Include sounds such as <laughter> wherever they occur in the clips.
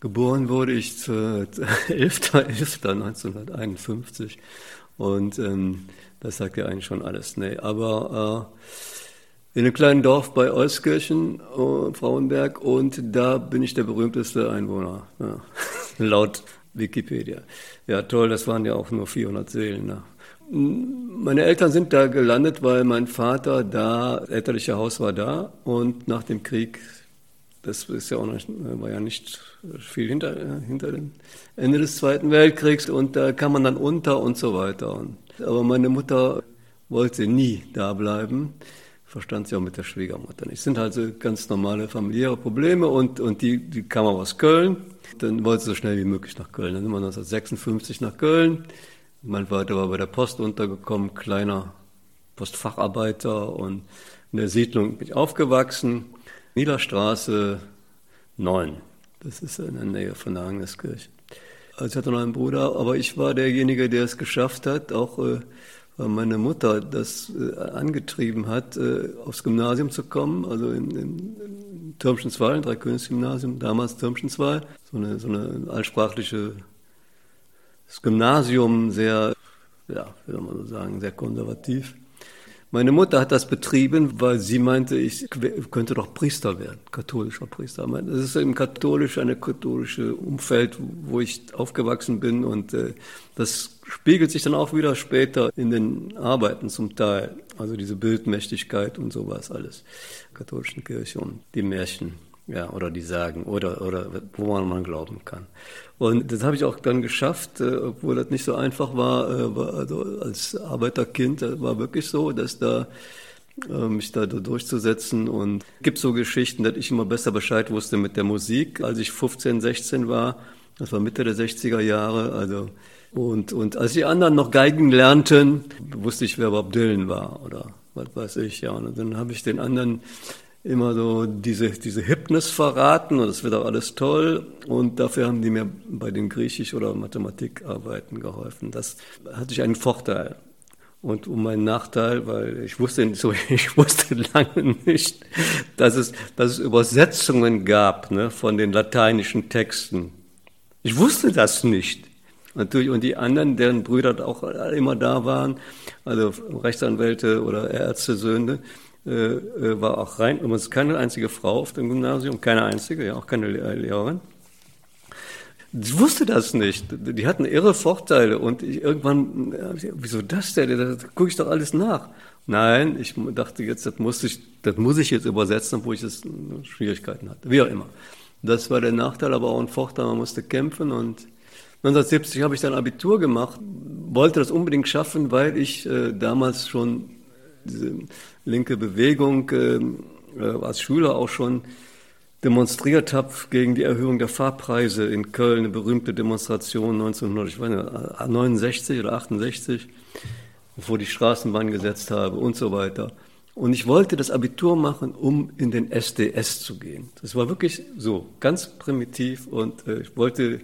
Geboren wurde ich zu 11.11.1951 <laughs> und ähm, das sagt ja eigentlich schon alles. Nee, aber äh, in einem kleinen Dorf bei Euskirchen, äh, Frauenberg, und da bin ich der berühmteste Einwohner, ja. <laughs> laut Wikipedia. Ja, toll, das waren ja auch nur 400 Seelen. Ne? Meine Eltern sind da gelandet, weil mein Vater da, elterliche Haus war da und nach dem Krieg das ist ja auch noch, war ja nicht viel hinter, hinter dem Ende des Zweiten Weltkriegs und da kam man dann unter und so weiter. Aber meine Mutter wollte nie da bleiben, verstand sie auch mit der Schwiegermutter nicht. Es sind also ganz normale familiäre Probleme und, und die, die kam auch aus Köln. Dann wollte sie so schnell wie möglich nach Köln. Dann sind wir 1956 nach Köln. Mein Vater war bei der Post untergekommen, kleiner Postfacharbeiter und in der Siedlung bin ich aufgewachsen. Niederstraße 9. Das ist in der Nähe von der Agniskirche. Also ich hatte noch einen Bruder, aber ich war derjenige, der es geschafft hat, auch äh, weil meine Mutter das äh, angetrieben hat, äh, aufs Gymnasium zu kommen, also in, in, in Türmschenswal, ein Dreikönigsgymnasium, damals Türmschenswal, so eine, so eine allsprachliche das Gymnasium, sehr, ja, soll man so sagen, sehr konservativ. Meine Mutter hat das betrieben, weil sie meinte, ich könnte doch Priester werden, katholischer Priester. Das ist im katholischen, eine katholische Umfeld, wo ich aufgewachsen bin und äh, das spiegelt sich dann auch wieder später in den Arbeiten zum Teil. Also diese Bildmächtigkeit und sowas alles, katholischen Kirche und die Märchen ja, oder die sagen, oder, oder wo man, glauben kann. Und das habe ich auch dann geschafft, äh, obwohl das nicht so einfach war, äh, war also als Arbeiterkind, das war wirklich so, dass da äh, mich da durchzusetzen und es gibt so Geschichten, dass ich immer besser Bescheid wusste mit der Musik, als ich 15, 16 war, das war Mitte der 60er Jahre, also und, und als die anderen noch Geigen lernten, wusste ich, wer Bob Dylan war oder was weiß ich, ja. Und dann habe ich den anderen immer so diese, diese Hypnis verraten und das wird auch alles toll. Und dafür haben die mir bei den Griechisch- oder Mathematikarbeiten geholfen. Das hatte ich einen Vorteil. Und um meinen Nachteil, weil ich wusste, <laughs> ich wusste lange nicht, dass es, dass es Übersetzungen gab ne, von den lateinischen Texten. Ich wusste das nicht. Natürlich, und die anderen, deren Brüder auch immer da waren, also Rechtsanwälte oder Ärztesöhne, äh, äh, war auch rein, übrigens keine einzige Frau auf dem Gymnasium, keine einzige, ja, auch keine äh, Lehrerin. Ich wusste das nicht. Die hatten irre Vorteile und ich, irgendwann, wieso das denn? Da gucke ich doch alles nach. Nein, ich dachte jetzt, das muss ich, das muss ich jetzt übersetzen, obwohl ich jetzt Schwierigkeiten hatte. Wie auch immer. Das war der Nachteil, aber auch ein Vorteil, man musste kämpfen und 1970 habe ich dann Abitur gemacht, wollte das unbedingt schaffen, weil ich äh, damals schon diese linke Bewegung äh, äh, als Schüler auch schon demonstriert habe gegen die Erhöhung der Fahrpreise in Köln, eine berühmte Demonstration 1969 oder 68, bevor die Straßenbahn gesetzt habe und so weiter. Und ich wollte das Abitur machen, um in den SDS zu gehen. Das war wirklich so, ganz primitiv und äh, ich wollte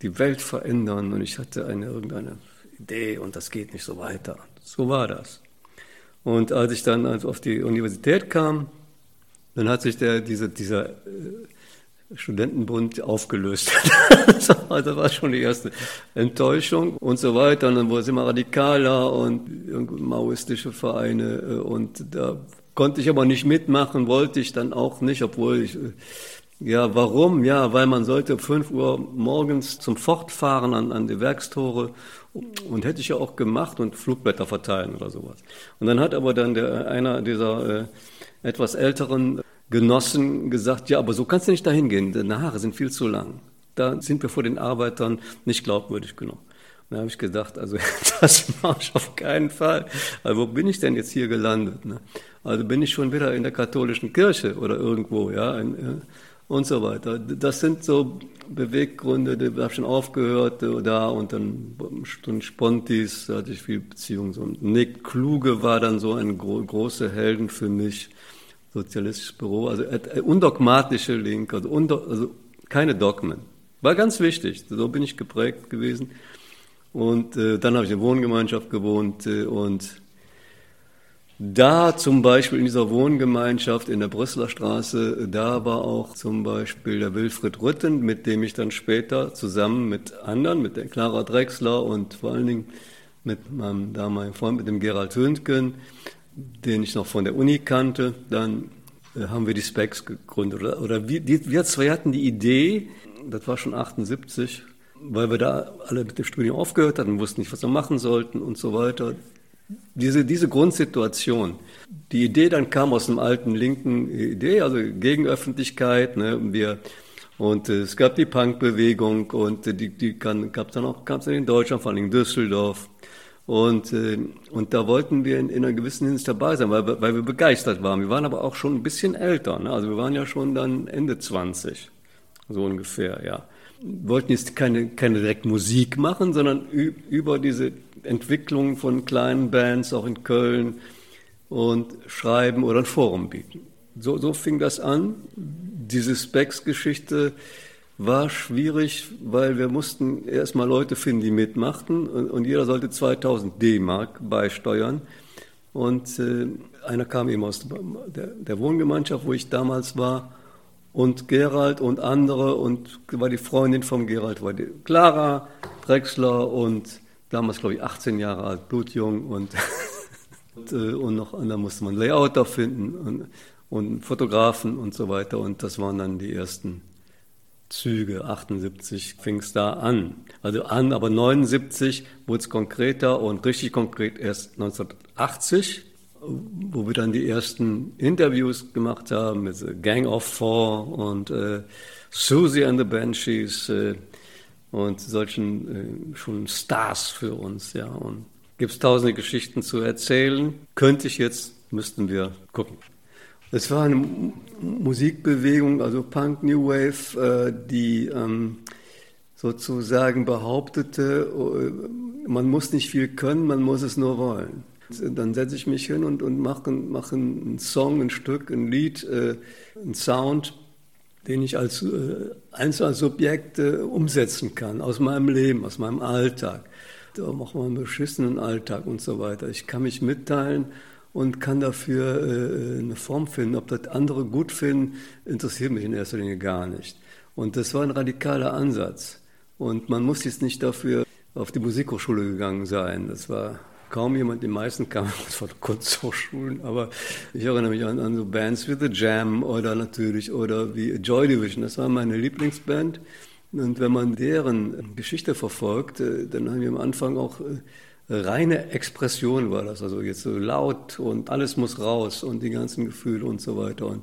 die Welt verändern und ich hatte eine irgendeine Idee und das geht nicht so weiter. So war das. Und als ich dann also auf die Universität kam, dann hat sich der, diese, dieser äh, Studentenbund aufgelöst. <laughs> das war schon die erste Enttäuschung und so weiter. Und dann wurde es immer radikaler und maoistische Vereine. Äh, und da konnte ich aber nicht mitmachen, wollte ich dann auch nicht, obwohl ich, äh, ja, warum? Ja, weil man sollte 5 Uhr morgens zum Fortfahren an, an die Werkstore und hätte ich ja auch gemacht und Flugblätter verteilen oder sowas. Und dann hat aber dann der, einer dieser äh, etwas älteren Genossen gesagt, ja, aber so kannst du nicht dahin gehen, deine Haare sind viel zu lang. Da sind wir vor den Arbeitern nicht glaubwürdig genug. Da habe ich gedacht, also <laughs> das mache ich auf keinen Fall. Also wo bin ich denn jetzt hier gelandet? Ne? Also bin ich schon wieder in der katholischen Kirche oder irgendwo, ja. In, äh, und so weiter. Das sind so Beweggründe, die habe schon aufgehört äh, da und dann Spontis, da hatte ich viel Beziehung. So. Nick Kluge war dann so ein gro großer Helden für mich, sozialistisches Büro, also äh, undogmatische Link, also, undo, also keine Dogmen. War ganz wichtig, so bin ich geprägt gewesen. Und äh, dann habe ich in Wohngemeinschaft gewohnt äh, und da zum Beispiel in dieser Wohngemeinschaft in der Brüsseler Straße, da war auch zum Beispiel der Wilfried Rütten, mit dem ich dann später zusammen mit anderen, mit der Clara Drexler und vor allen Dingen mit meinem damaligen Freund, mit dem Gerald Hündgen, den ich noch von der Uni kannte, dann äh, haben wir die Specs gegründet. Oder, oder wir, die, wir zwei hatten die Idee, das war schon 78, weil wir da alle mit dem Studium aufgehört hatten, wussten nicht, was wir machen sollten und so weiter diese, diese Grundsituation. Die Idee dann kam aus einem alten linken Idee, also gegen Öffentlichkeit. Ne, wir, und äh, es gab die Punkbewegung und äh, die, die gab es dann auch gab's in Deutschland, vor allem in Düsseldorf. Und, äh, und da wollten wir in, in einer gewissen Hinsicht dabei sein, weil, weil wir begeistert waren. Wir waren aber auch schon ein bisschen älter. Ne? Also wir waren ja schon dann Ende 20, so ungefähr, ja. Wir wollten jetzt keine, keine direkt Musik machen, sondern über diese Entwicklung von kleinen Bands auch in Köln und schreiben oder ein Forum bieten. So, so fing das an. Diese Specs-Geschichte war schwierig, weil wir mussten erstmal Leute finden, die mitmachten und, und jeder sollte 2000 D-Mark beisteuern. Und äh, einer kam eben aus der, der Wohngemeinschaft, wo ich damals war, und Gerald und andere und war die Freundin von Gerald, war die Clara Drexler und damals, glaube ich, 18 Jahre alt, blutjung und, <laughs> und, äh, und noch, dann musste man Layouter finden und, und Fotografen und so weiter. Und das waren dann die ersten Züge. 78 fing es da an. Also an, aber 79 wurde es konkreter und richtig konkret erst 1980 wo wir dann die ersten Interviews gemacht haben mit Gang of Four und äh, Susie and the Banshees. Äh, und solchen äh, schon Stars für uns, ja. Und gibt es tausende Geschichten zu erzählen. Könnte ich jetzt, müssten wir gucken. Es war eine Musikbewegung, also Punk New Wave, äh, die ähm, sozusagen behauptete, äh, man muss nicht viel können, man muss es nur wollen. Dann setze ich mich hin und, und mache, mache einen Song, ein Stück, ein Lied, äh, einen Sound den ich als äh, Einzelsubjekt äh, umsetzen kann, aus meinem Leben, aus meinem Alltag, auch mal einen beschissenen Alltag und so weiter. Ich kann mich mitteilen und kann dafür äh, eine Form finden. Ob das andere gut finden, interessiert mich in erster Linie gar nicht. Und das war ein radikaler Ansatz. Und man muss jetzt nicht dafür auf die Musikhochschule gegangen sein. Das war kaum jemand, die meisten kamen <laughs> von Kunsthochschulen, aber ich erinnere mich an, an so Bands wie The Jam oder natürlich oder wie Joy Division, das war meine Lieblingsband. Und wenn man deren Geschichte verfolgt, äh, dann haben wir am Anfang auch äh, reine Expression war das, also jetzt so laut und alles muss raus und die ganzen Gefühle und so weiter. Und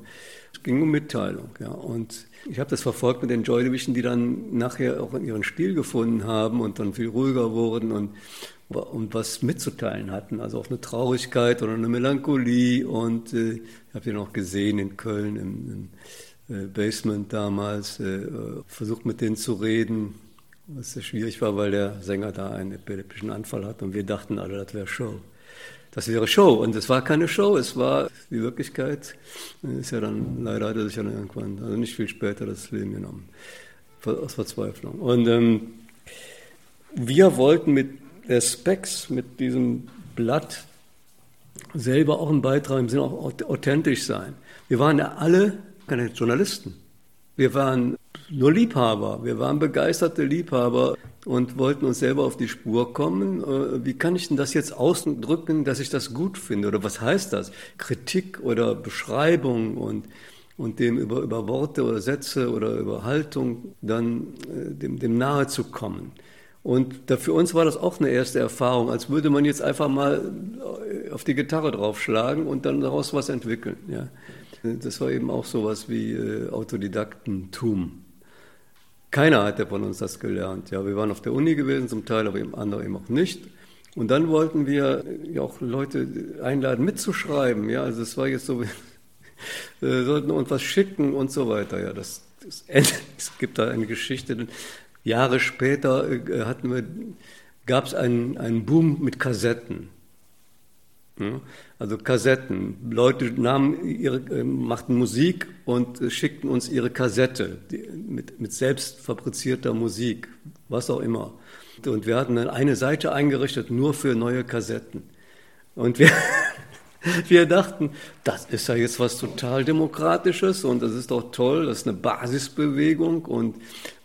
es ging um Mitteilung, ja. Und ich habe das verfolgt mit den Joy Division, die dann nachher auch ihren Stil gefunden haben und dann viel ruhiger wurden und und was mitzuteilen hatten, also auch eine Traurigkeit oder eine Melancholie. Und äh, ich habe den auch gesehen in Köln im, im äh, Basement damals, äh, versucht mit denen zu reden, was sehr schwierig war, weil der Sänger da einen epileptischen Anfall hat und wir dachten alle, das wäre Show. Das wäre Show und es war keine Show, es war die Wirklichkeit. Ist ja dann leider hat er sich dann irgendwann, also nicht viel später, das Leben genommen aus Verzweiflung. Und ähm, wir wollten mit der Specs mit diesem Blatt selber auch einen Beitrag im Sinne auch authentisch sein. Wir waren ja alle keine Journalisten. Wir waren nur Liebhaber. Wir waren begeisterte Liebhaber und wollten uns selber auf die Spur kommen. Äh, wie kann ich denn das jetzt ausdrücken, dass ich das gut finde? Oder was heißt das? Kritik oder Beschreibung und, und dem über, über Worte oder Sätze oder über Haltung dann äh, dem, dem nahe zu kommen. Und da, für uns war das auch eine erste Erfahrung, als würde man jetzt einfach mal auf die Gitarre draufschlagen und dann daraus was entwickeln. Ja. Das war eben auch sowas wie äh, Autodidaktentum. Keiner hat ja von uns das gelernt. Ja, wir waren auf der Uni gewesen, zum Teil, aber eben andere eben auch nicht. Und dann wollten wir ja auch Leute einladen, mitzuschreiben. Ja, also es war jetzt so, <laughs> wir sollten uns was schicken und so weiter. Ja, das, das <laughs> es gibt da eine Geschichte. Jahre später äh, hatten wir, gab es einen, einen Boom mit Kassetten. Also Kassetten. Leute nahmen ihre, äh, machten Musik und äh, schickten uns ihre Kassette mit, mit selbst fabrizierter Musik, was auch immer. Und wir hatten dann eine Seite eingerichtet nur für neue Kassetten. Und wir, <laughs> wir dachten, das ist ja jetzt was total Demokratisches und das ist doch toll, das ist eine Basisbewegung und,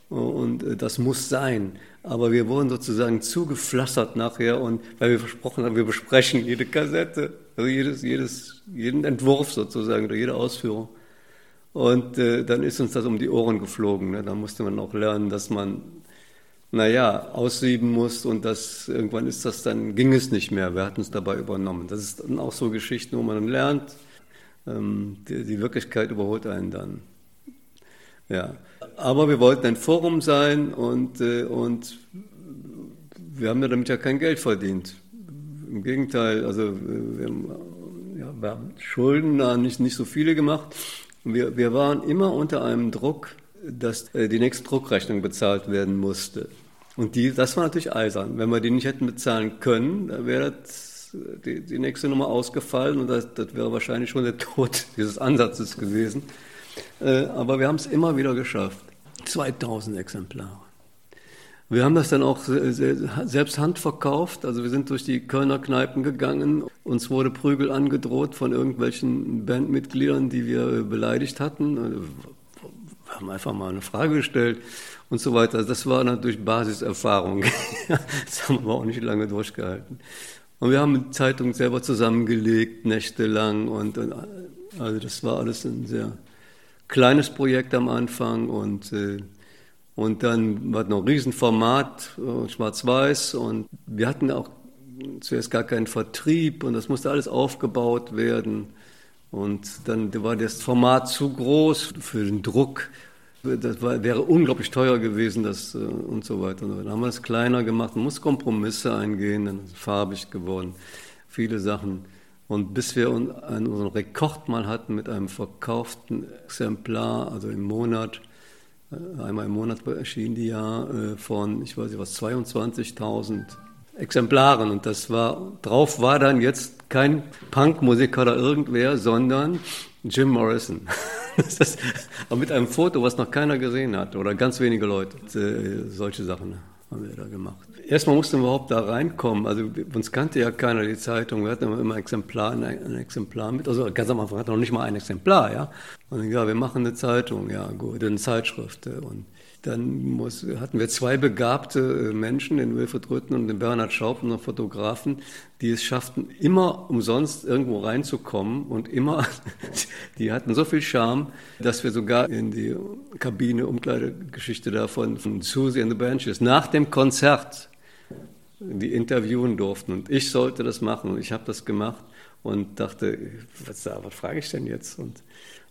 und äh, das muss sein. Aber wir wurden sozusagen zugepflastert nachher und weil wir versprochen haben, wir besprechen jede Kassette, also jedes, jedes, jeden Entwurf sozusagen oder jede Ausführung. Und äh, dann ist uns das um die Ohren geflogen. Ne? Da musste man auch lernen, dass man, naja, aussieben muss und das, irgendwann ist das dann, ging es nicht mehr. Wir hatten es dabei übernommen. Das ist dann auch so Geschichten, wo man dann lernt, ähm, die, die Wirklichkeit überholt einen dann. Ja. Aber wir wollten ein Forum sein und, äh, und wir haben ja damit ja kein Geld verdient. Im Gegenteil, also wir haben, ja, wir haben Schulden da nicht, nicht so viele gemacht. Wir, wir waren immer unter einem Druck, dass äh, die nächste Druckrechnung bezahlt werden musste. Und die, das war natürlich eisern. Wenn wir die nicht hätten bezahlen können, dann wäre das die, die nächste Nummer ausgefallen und das, das wäre wahrscheinlich schon der Tod <laughs> dieses Ansatzes gewesen. Äh, aber wir haben es immer wieder geschafft. 2000 Exemplare. Wir haben das dann auch selbst handverkauft. Also wir sind durch die Kölner Kneipen gegangen. Uns wurde Prügel angedroht von irgendwelchen Bandmitgliedern, die wir beleidigt hatten. Also wir haben einfach mal eine Frage gestellt und so weiter. Das war natürlich Basiserfahrung. <laughs> das haben wir auch nicht lange durchgehalten. Und wir haben die Zeitung selber zusammengelegt, nächtelang. Und, und also das war alles ein sehr kleines Projekt am Anfang und, äh, und dann war noch ein Riesenformat, äh, schwarz-weiß und wir hatten auch zuerst gar keinen Vertrieb und das musste alles aufgebaut werden. Und dann war das Format zu groß für den Druck. Das war, wäre unglaublich teuer gewesen das, äh, und so weiter. Dann haben wir es kleiner gemacht, man muss Kompromisse eingehen, dann ist es farbig geworden, viele Sachen. Und bis wir unseren Rekord mal hatten mit einem verkauften Exemplar, also im Monat, einmal im Monat erschien die ja äh, von, ich weiß nicht was, 22.000 Exemplaren. Und das war, drauf war dann jetzt kein Punkmusiker oder irgendwer, sondern Jim Morrison. <laughs> Das ist, aber mit einem Foto, was noch keiner gesehen hat oder ganz wenige Leute. Äh, solche Sachen haben wir da gemacht erstmal mussten wir überhaupt da reinkommen. Also uns kannte ja keiner die Zeitung. Wir hatten immer ein Exemplar, ein, ein Exemplar mit. Also ganz am Anfang hatten wir noch nicht mal ein Exemplar, ja. Und ja, wir machen eine Zeitung, ja gut, eine Zeitschrift. Und dann muss, hatten wir zwei begabte äh, Menschen, den Wilfried Rütten und den Bernhard Schaub, noch Fotografen, die es schafften, immer umsonst irgendwo reinzukommen und immer, <laughs> die hatten so viel Charme, dass wir sogar in die Kabine, Umkleidegeschichte davon von Susie and the Benches, nach dem Konzert, die interviewen durften. Und ich sollte das machen und ich habe das gemacht und dachte, was, was frage ich denn jetzt? Und,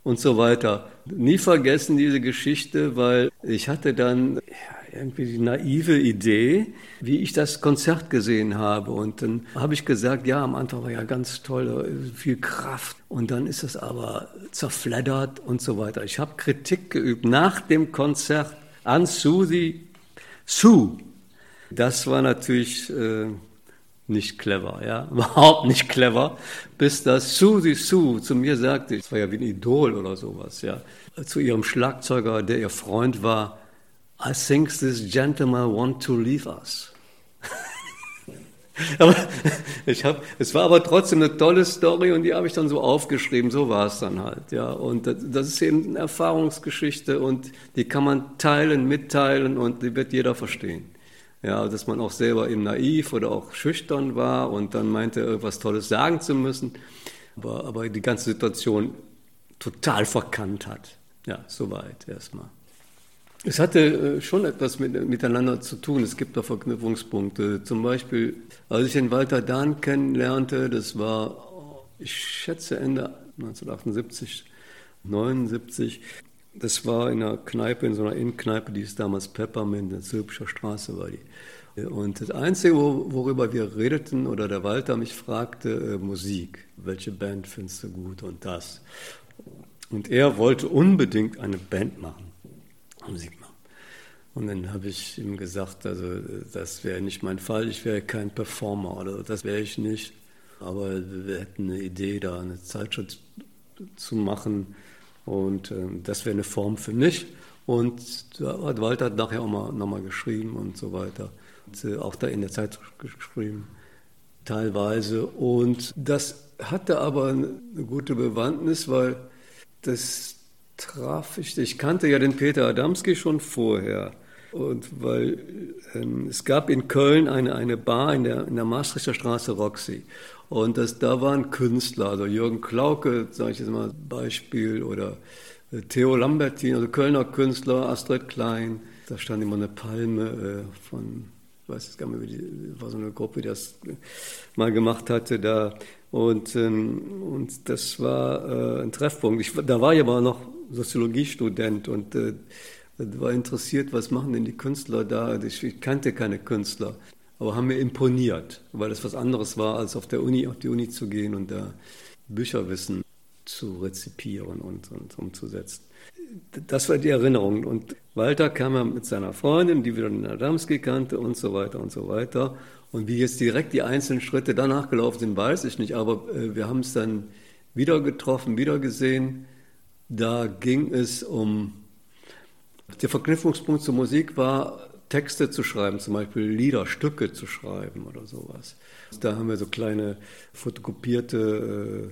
und so weiter. Nie vergessen diese Geschichte, weil ich hatte dann irgendwie die naive Idee, wie ich das Konzert gesehen habe. Und dann habe ich gesagt, ja, am Anfang war ja ganz toll, viel Kraft. Und dann ist es aber zerfleddert und so weiter. Ich habe Kritik geübt nach dem Konzert an Susie Sue das war natürlich äh, nicht clever, ja, <laughs> überhaupt nicht clever, bis das Susie Sue zu mir sagte, es war ja wie ein Idol oder sowas, ja, zu ihrem Schlagzeuger, der ihr Freund war, I think this gentleman want to leave us. <laughs> aber ich hab, es war aber trotzdem eine tolle Story und die habe ich dann so aufgeschrieben, so war es dann halt, ja. Und das, das ist eben eine Erfahrungsgeschichte und die kann man teilen, mitteilen und die wird jeder verstehen. Ja, dass man auch selber eben naiv oder auch schüchtern war und dann meinte, irgendwas Tolles sagen zu müssen, aber, aber die ganze Situation total verkannt hat. Ja, soweit erstmal. Es hatte äh, schon etwas mit, miteinander zu tun. Es gibt da Verknüpfungspunkte. Zum Beispiel, als ich den Walter Dahn kennenlernte, das war, ich schätze Ende 1978, 79, das war in einer Kneipe, in so einer Innenkneipe, die ist damals Peppermint, in der Zülpischer Straße war die. Und das Einzige, worüber wir redeten, oder der Walter mich fragte, äh, Musik. Welche Band findest du gut und das? Und er wollte unbedingt eine Band machen, Musik machen. Und dann habe ich ihm gesagt, also das wäre nicht mein Fall, ich wäre kein Performer oder das wäre ich nicht. Aber wir hätten eine Idee, da eine Zeitschrift zu machen, und äh, das wäre eine Form für mich. Und Walter hat nachher auch mal nochmal geschrieben und so weiter. Und, äh, auch da in der Zeit geschrieben, teilweise. Und das hatte aber eine gute Bewandtnis, weil das traf ich. Ich kannte ja den Peter Adamski schon vorher. Und weil ähm, es gab in Köln eine, eine Bar in der, in der Maastrichter Straße Roxy. Und das, da waren Künstler, also Jürgen Klauke, sage ich jetzt mal Beispiel, oder äh, Theo Lambertin, also Kölner Künstler, Astrid Klein. Da stand immer eine Palme äh, von, ich weiß jetzt gar nicht mehr, die, war so eine Gruppe, die das mal gemacht hatte da. Und, ähm, und das war äh, ein Treffpunkt. Ich, da war ich aber noch Soziologiestudent und äh, war interessiert, was machen denn die Künstler da. Ich kannte keine Künstler, aber haben mir imponiert, weil das was anderes war, als auf der Uni, auf die Uni zu gehen und da Bücherwissen zu rezipieren und, und umzusetzen. Das war die Erinnerung. Und Walter kam ja mit seiner Freundin, die wieder den Adamski kannte und so weiter und so weiter. Und wie jetzt direkt die einzelnen Schritte danach gelaufen sind, weiß ich nicht. Aber äh, wir haben es dann wieder getroffen, wieder gesehen. Da ging es um, der Verknüpfungspunkt zur Musik war, Texte zu schreiben, zum Beispiel Lieder, Stücke zu schreiben oder sowas. Da haben wir so kleine fotokopierte äh,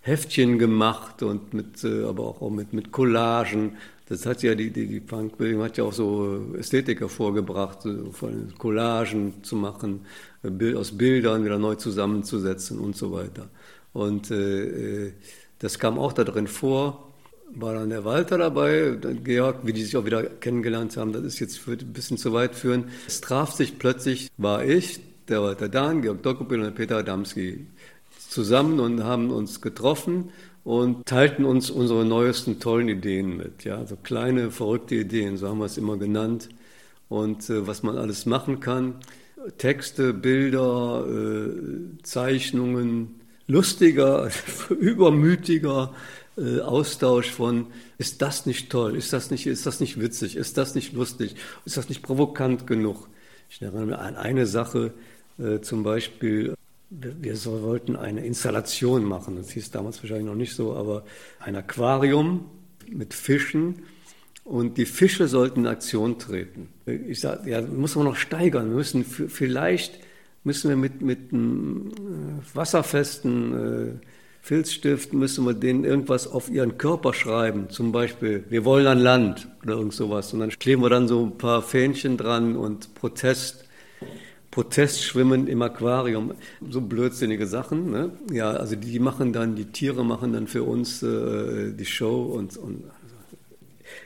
Heftchen gemacht und mit, äh, aber auch mit, mit Collagen. Das hat ja die, die, die Punkbewegung hat ja auch so Ästhetik hervorgebracht, von Collagen zu machen, äh, aus Bildern wieder neu zusammenzusetzen und so weiter. Und äh, äh das kam auch da drin vor. War dann der Walter dabei, Georg, wie die sich auch wieder kennengelernt haben, das ist jetzt ein bisschen zu weit führen. Es traf sich plötzlich, war ich, der Walter Dahn, Georg Dokopil und Peter Adamski zusammen und haben uns getroffen und teilten uns unsere neuesten tollen Ideen mit. Ja, so kleine, verrückte Ideen, so haben wir es immer genannt. Und äh, was man alles machen kann. Texte, Bilder, äh, Zeichnungen, lustiger, <laughs> übermütiger äh, Austausch von, ist das nicht toll, ist das nicht, ist das nicht witzig, ist das nicht lustig, ist das nicht provokant genug. Ich erinnere mich an eine Sache, äh, zum Beispiel, wir, so wollten eine Installation machen, das hieß damals wahrscheinlich noch nicht so, aber ein Aquarium mit Fischen und die Fische sollten in Aktion treten. Ich sage, ja, muss man noch steigern, wir müssen vielleicht müssen wir mit, mit einem äh, wasserfesten Filzstift, müssen wir denen irgendwas auf ihren Körper schreiben. Zum Beispiel, wir wollen an Land oder irgend sowas. Und dann kleben wir dann so ein paar Fähnchen dran und Protest. Protestschwimmen im Aquarium, so blödsinnige Sachen. Ne? Ja, also die machen dann, die Tiere machen dann für uns äh, die Show und, und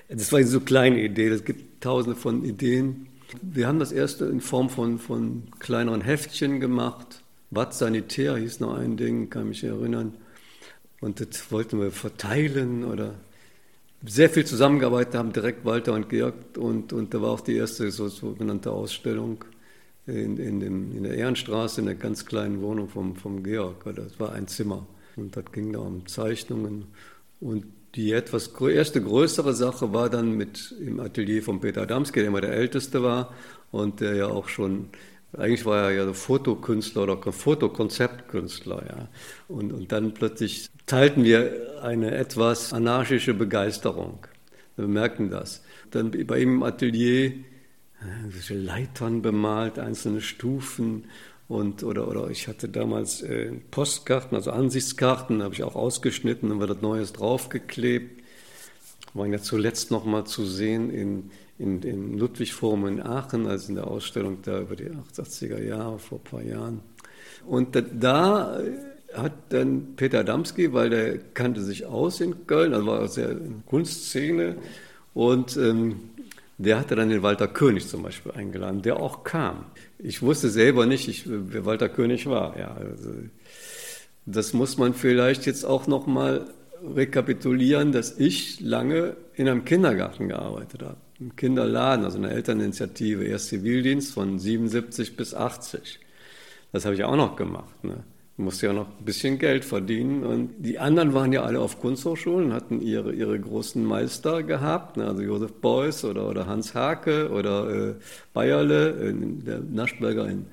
das war so eine kleine Idee. Es gibt tausende von Ideen. Wir haben das erste in Form von, von kleineren Heftchen gemacht. Watt Sanitär hieß noch ein Ding, kann mich erinnern. Und das wollten wir verteilen oder sehr viel zusammengearbeitet haben, direkt Walter und Georg. Und, und da war auch die erste so, sogenannte Ausstellung in, in, dem, in der Ehrenstraße, in der ganz kleinen Wohnung vom, vom Georg. Das war ein Zimmer. Und das ging da um Zeichnungen. Und die etwas erste größere Sache war dann mit im Atelier von Peter Adamski, der immer der Älteste war und der ja auch schon, eigentlich war er ja Fotokünstler oder Fotokonzeptkünstler. Ja. Und, und dann plötzlich teilten wir eine etwas anarchische Begeisterung. Wir merken das. Dann bei ihm im Atelier äh, Leitern bemalt, einzelne Stufen und, oder, oder ich hatte damals äh, Postkarten, also Ansichtskarten, habe ich auch ausgeschnitten und wird Neues draufgeklebt. Waren ja zuletzt noch mal zu sehen in, in, in Ludwigforum in Aachen, also in der Ausstellung da über die 80er Jahre, vor ein paar Jahren. Und da, da hat dann Peter Adamski, weil der kannte sich aus in Köln, also war aus der Kunstszene und ähm, der hatte dann den Walter König zum Beispiel eingeladen, der auch kam. Ich wusste selber nicht, ich, wer Walter König war. Ja, also das muss man vielleicht jetzt auch noch mal rekapitulieren, dass ich lange in einem Kindergarten gearbeitet habe, im Kinderladen, also einer Elterninitiative, erst Zivildienst von 77 bis 80. Das habe ich auch noch gemacht. Ne? musste ja noch ein bisschen Geld verdienen. Und die anderen waren ja alle auf Kunsthochschulen, hatten ihre, ihre großen Meister gehabt, ne? also Josef Beuys oder, oder Hans Hake oder äh, Bayerle, äh, der Naschberger in,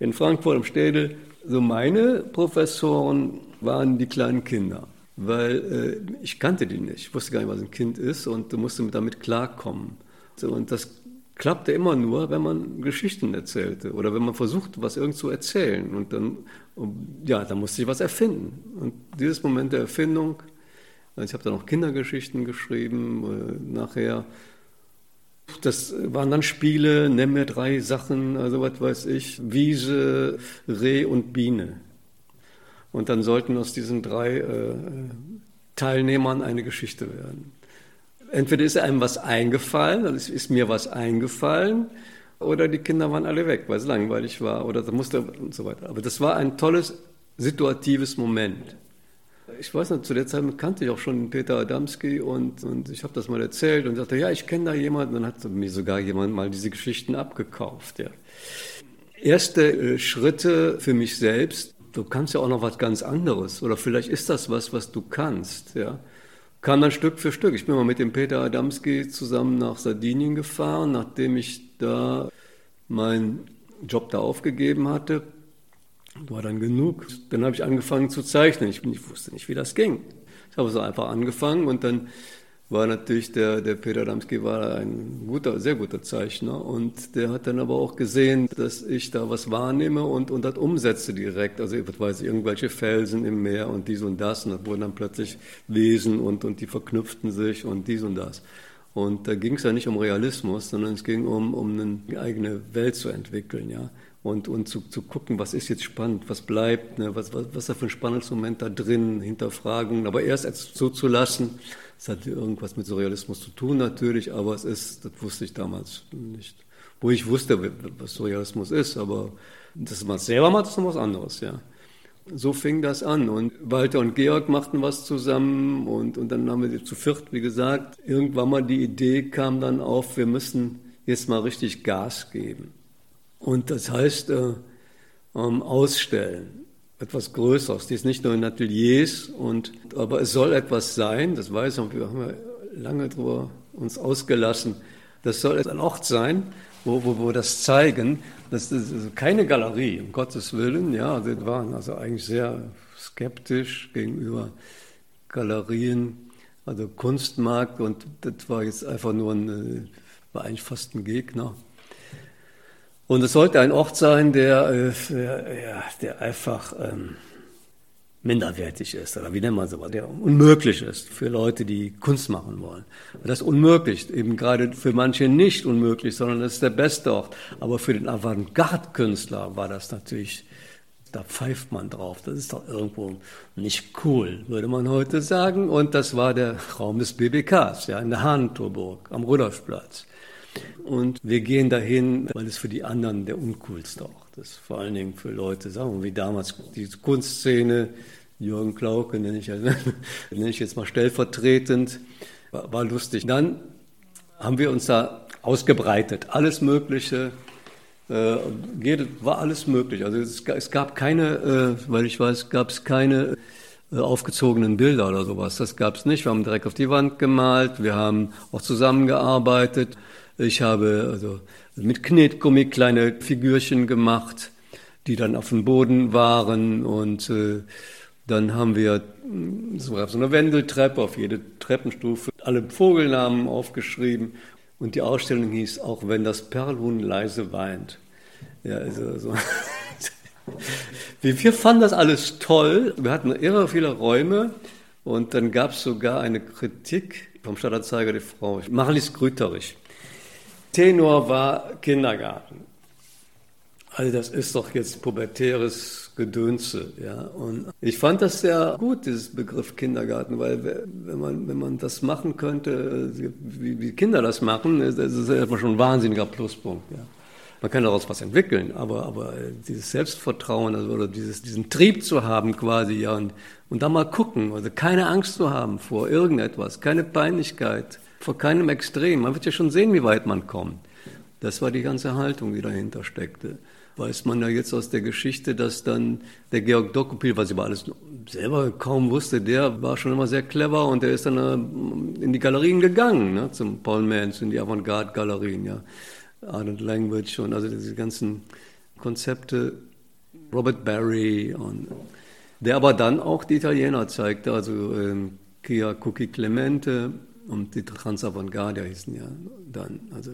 in Frankfurt am Städel. So meine Professoren waren die kleinen Kinder, weil äh, ich kannte die nicht. Ich wusste gar nicht, was ein Kind ist und musste damit klarkommen. Und das klappte immer nur, wenn man Geschichten erzählte oder wenn man versuchte, was irgend zu erzählen. Und dann, ja, dann musste ich was erfinden. Und dieses Moment der Erfindung, also ich habe dann auch Kindergeschichten geschrieben, äh, nachher. Das waren dann Spiele, nenn mir drei Sachen, also was weiß ich, Wiese, Reh und Biene. Und dann sollten aus diesen drei äh, Teilnehmern eine Geschichte werden entweder ist einem was eingefallen, ist, ist, mir was eingefallen, oder die Kinder waren alle weg, weil es langweilig war, oder da musste und so weiter. Aber das war ein tolles situatives Moment. Ich weiß noch, zu der Zeit kannte ich auch schon Peter Adamski und, und ich habe das mal erzählt und sagte, ja, ich kenne da jemanden. Und dann hat mir sogar jemand mal diese Geschichten abgekauft. Ja. Erste äh, Schritte für mich selbst, du kannst ja auch noch was ganz anderes oder vielleicht ist das was, was du kannst. Ja kam dann Stück für Stück. Ich bin mal mit dem Peter Adamski zusammen nach Sardinien gefahren, nachdem ich da meinen Job da aufgegeben hatte. War dann genug. Dann habe ich angefangen zu zeichnen. Ich, ich wusste nicht, wie das ging. Ich habe so einfach angefangen und dann war natürlich der, der Peter Adamski war ein guter, sehr guter Zeichner und der hat dann aber auch gesehen, dass ich da was wahrnehme und, und das umsetze direkt. Also, ich weiß, irgendwelche Felsen im Meer und dies und das und da wurden dann plötzlich Wesen und, und die verknüpften sich und dies und das. Und da ging es ja nicht um Realismus, sondern es ging um, um eine eigene Welt zu entwickeln, ja. Und, und zu, zu gucken, was ist jetzt spannend, was bleibt, ne? was, was, was ist da für ein Spannungsmoment da drin, hinterfragen, aber erst zuzulassen, es hat irgendwas mit Surrealismus zu tun natürlich, aber es ist, das wusste ich damals nicht. Wo ich wusste, was Surrealismus ist, aber dass man es selber macht, ist noch was anderes, ja. So fing das an und Walter und Georg machten was zusammen und, und dann haben wir zu viert, wie gesagt, irgendwann mal die Idee kam dann auf, wir müssen jetzt mal richtig Gas geben. Und das heißt, äh, ähm, ausstellen etwas Größeres. Die ist nicht nur in Ateliers, und, aber es soll etwas sein, das weiß ich, wir haben ja lange darüber uns ausgelassen. Das soll ein Ort sein, wo, wo, wo das zeigen. Das ist also keine Galerie, um Gottes Willen. Ja, wir waren also eigentlich sehr skeptisch gegenüber Galerien, also Kunstmarkt, und das war jetzt einfach nur ein, war eigentlich fast ein Gegner. Und es sollte ein Ort sein, der, äh, ja, der einfach ähm, minderwertig ist, oder wie nennt man sowas, der unmöglich ist für Leute, die Kunst machen wollen. Das ist unmöglich, eben gerade für manche nicht unmöglich, sondern das ist der beste Ort. Aber für den Avantgarde-Künstler war das natürlich, da pfeift man drauf. Das ist doch irgendwo nicht cool, würde man heute sagen. Und das war der Raum des BBKs, ja, in der Hahntorburg am Rudolfplatz. Und wir gehen dahin, weil es für die anderen der uncoolste Ort ist. Vor allen Dingen für Leute, sagen wir wie damals die Kunstszene, Jürgen Klauke nenne ich, <laughs> nenne ich jetzt mal stellvertretend, war, war lustig. Dann haben wir uns da ausgebreitet, alles Mögliche, äh, war alles möglich. Also es, es gab keine, äh, weil ich weiß, gab es keine äh, aufgezogenen Bilder oder sowas. Das gab es nicht. Wir haben direkt auf die Wand gemalt, wir haben auch zusammengearbeitet. Ich habe also mit Knetgummi kleine Figürchen gemacht, die dann auf dem Boden waren und äh, dann haben wir so eine Wendeltreppe auf jede Treppenstufe, alle Vogelnamen aufgeschrieben und die Ausstellung hieß auch wenn das Perlhuhn leise weint. Ja, also <laughs> so. wir fanden das alles toll. Wir hatten irre viele Räume und dann gab es sogar eine Kritik vom Stadtanzeiger, die Frau Marlies Grüterich. Tenor war Kindergarten. Also das ist doch jetzt pubertäres Gedönse, ja. Und ich fand das sehr gut, dieses Begriff Kindergarten, weil wenn man, wenn man das machen könnte, wie, wie Kinder das machen, das ist erstmal schon ein wahnsinniger Pluspunkt, ja. Man kann daraus was entwickeln, aber, aber dieses Selbstvertrauen also, oder dieses, diesen Trieb zu haben quasi, ja, und, und da mal gucken, also keine Angst zu haben vor irgendetwas, keine Peinlichkeit, vor keinem Extrem. Man wird ja schon sehen, wie weit man kommt. Das war die ganze Haltung, die dahinter steckte. Weiß man ja jetzt aus der Geschichte, dass dann der Georg Dokupil, was aber alles selber kaum wusste, der war schon immer sehr clever und der ist dann äh, in die Galerien gegangen, ne, zum Paul Mans, in die Avantgarde-Galerien, ja. Art Language und also diese ganzen Konzepte, Robert Barry und der aber dann auch die Italiener zeigte, also ähm, Kia Cookie Clemente, und die Transavantgarde hießen ja dann. Also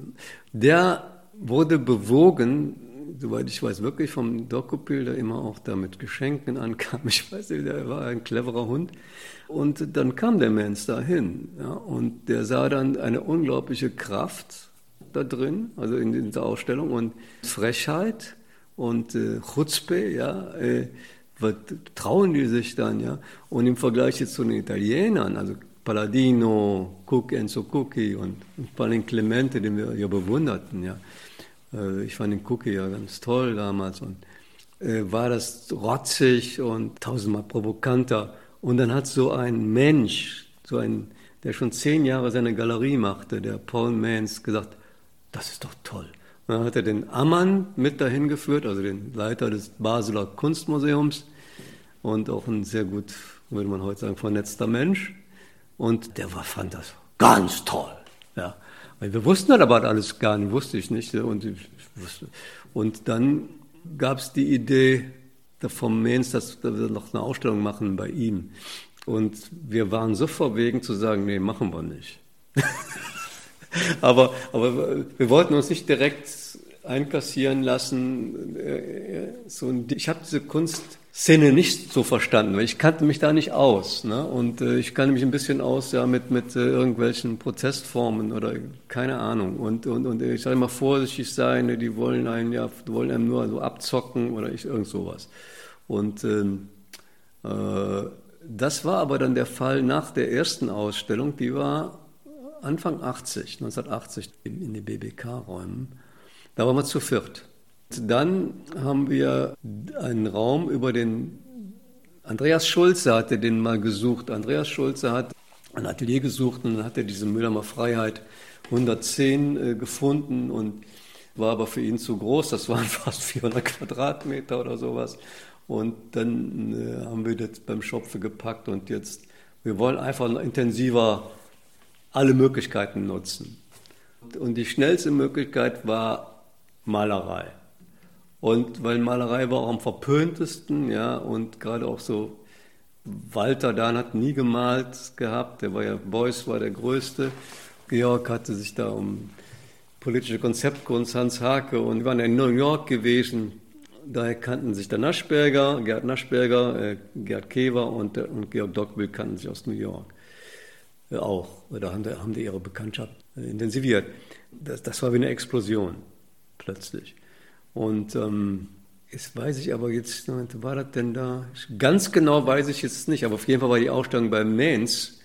der wurde bewogen, soweit ich weiß, wirklich vom Dokupil, der immer auch da mit Geschenken ankam. <laughs> Ich weiß nicht, der war ein cleverer Hund. Und dann kam der Mensch dahin. Ja, und der sah dann eine unglaubliche Kraft da drin, also in dieser Ausstellung und Frechheit und äh, Chutzpe, ja, äh, was trauen die sich dann, ja? Und im Vergleich jetzt zu den Italienern, also Palladino, Cook, Enzo Cookie und, und vor allem Clemente, den wir ja bewunderten, ja. Äh, ich fand den Cookie ja ganz toll damals und äh, war das rotzig und tausendmal provokanter. Und dann hat so ein Mensch, so ein, der schon zehn Jahre seine Galerie machte, der Paul Mans, gesagt, das ist doch toll. Und dann hat er den Ammann mit dahin geführt, also den Leiter des Basler Kunstmuseums und auch ein sehr gut, würde man heute sagen, vernetzter Mensch. Und der war, fand das ganz toll. Ja. Wir wussten das aber alles gar nicht, wusste ich nicht. Und, ich wusste. und dann gab es die Idee vom Mainz, dass wir noch eine Ausstellung machen bei ihm. Und wir waren so verwegen zu sagen, nee, machen wir nicht. <laughs> aber, aber wir wollten uns nicht direkt einkassieren lassen. So, ich habe diese Kunstszene nicht so verstanden, weil ich kannte mich da nicht aus. Ne? Und äh, ich kannte mich ein bisschen aus ja, mit, mit äh, irgendwelchen Protestformen oder keine Ahnung. Und, und, und ich sage immer vorsichtig sein, die wollen einen ja, wollen einem nur so abzocken oder ich, irgend sowas. Und ähm, äh, das war aber dann der Fall nach der ersten Ausstellung, die war Anfang 80, 1980 in, in den BBK-Räumen. Da waren wir zu viert. Dann haben wir einen Raum über den Andreas Schulze hatte den mal gesucht. Andreas Schulze hat ein Atelier gesucht und dann hat er diese Mühlheimer Freiheit 110 äh, gefunden und war aber für ihn zu groß. Das waren <laughs> fast 400 Quadratmeter oder sowas. Und dann äh, haben wir das beim Schopfe gepackt und jetzt, wir wollen einfach intensiver alle Möglichkeiten nutzen. Und die schnellste Möglichkeit war Malerei. Und weil Malerei war auch am verpöntesten, ja, und gerade auch so Walter Dahn hat nie gemalt gehabt, der war ja, Beuys war der Größte. Georg hatte sich da um politische Konzeptkunst, Hans Hake, und wir waren in New York gewesen. Daher kannten sich der Naschberger, Gerd Naschberger, äh, Gerd Kever und, und Georg Dockbill kannten sich aus New York äh, auch. Da haben die, haben die ihre Bekanntschaft äh, intensiviert. Das, das war wie eine Explosion plötzlich. Und ähm, jetzt weiß ich aber jetzt, war das denn da? Ganz genau weiß ich jetzt nicht, aber auf jeden Fall war die Ausstellung bei Mainz,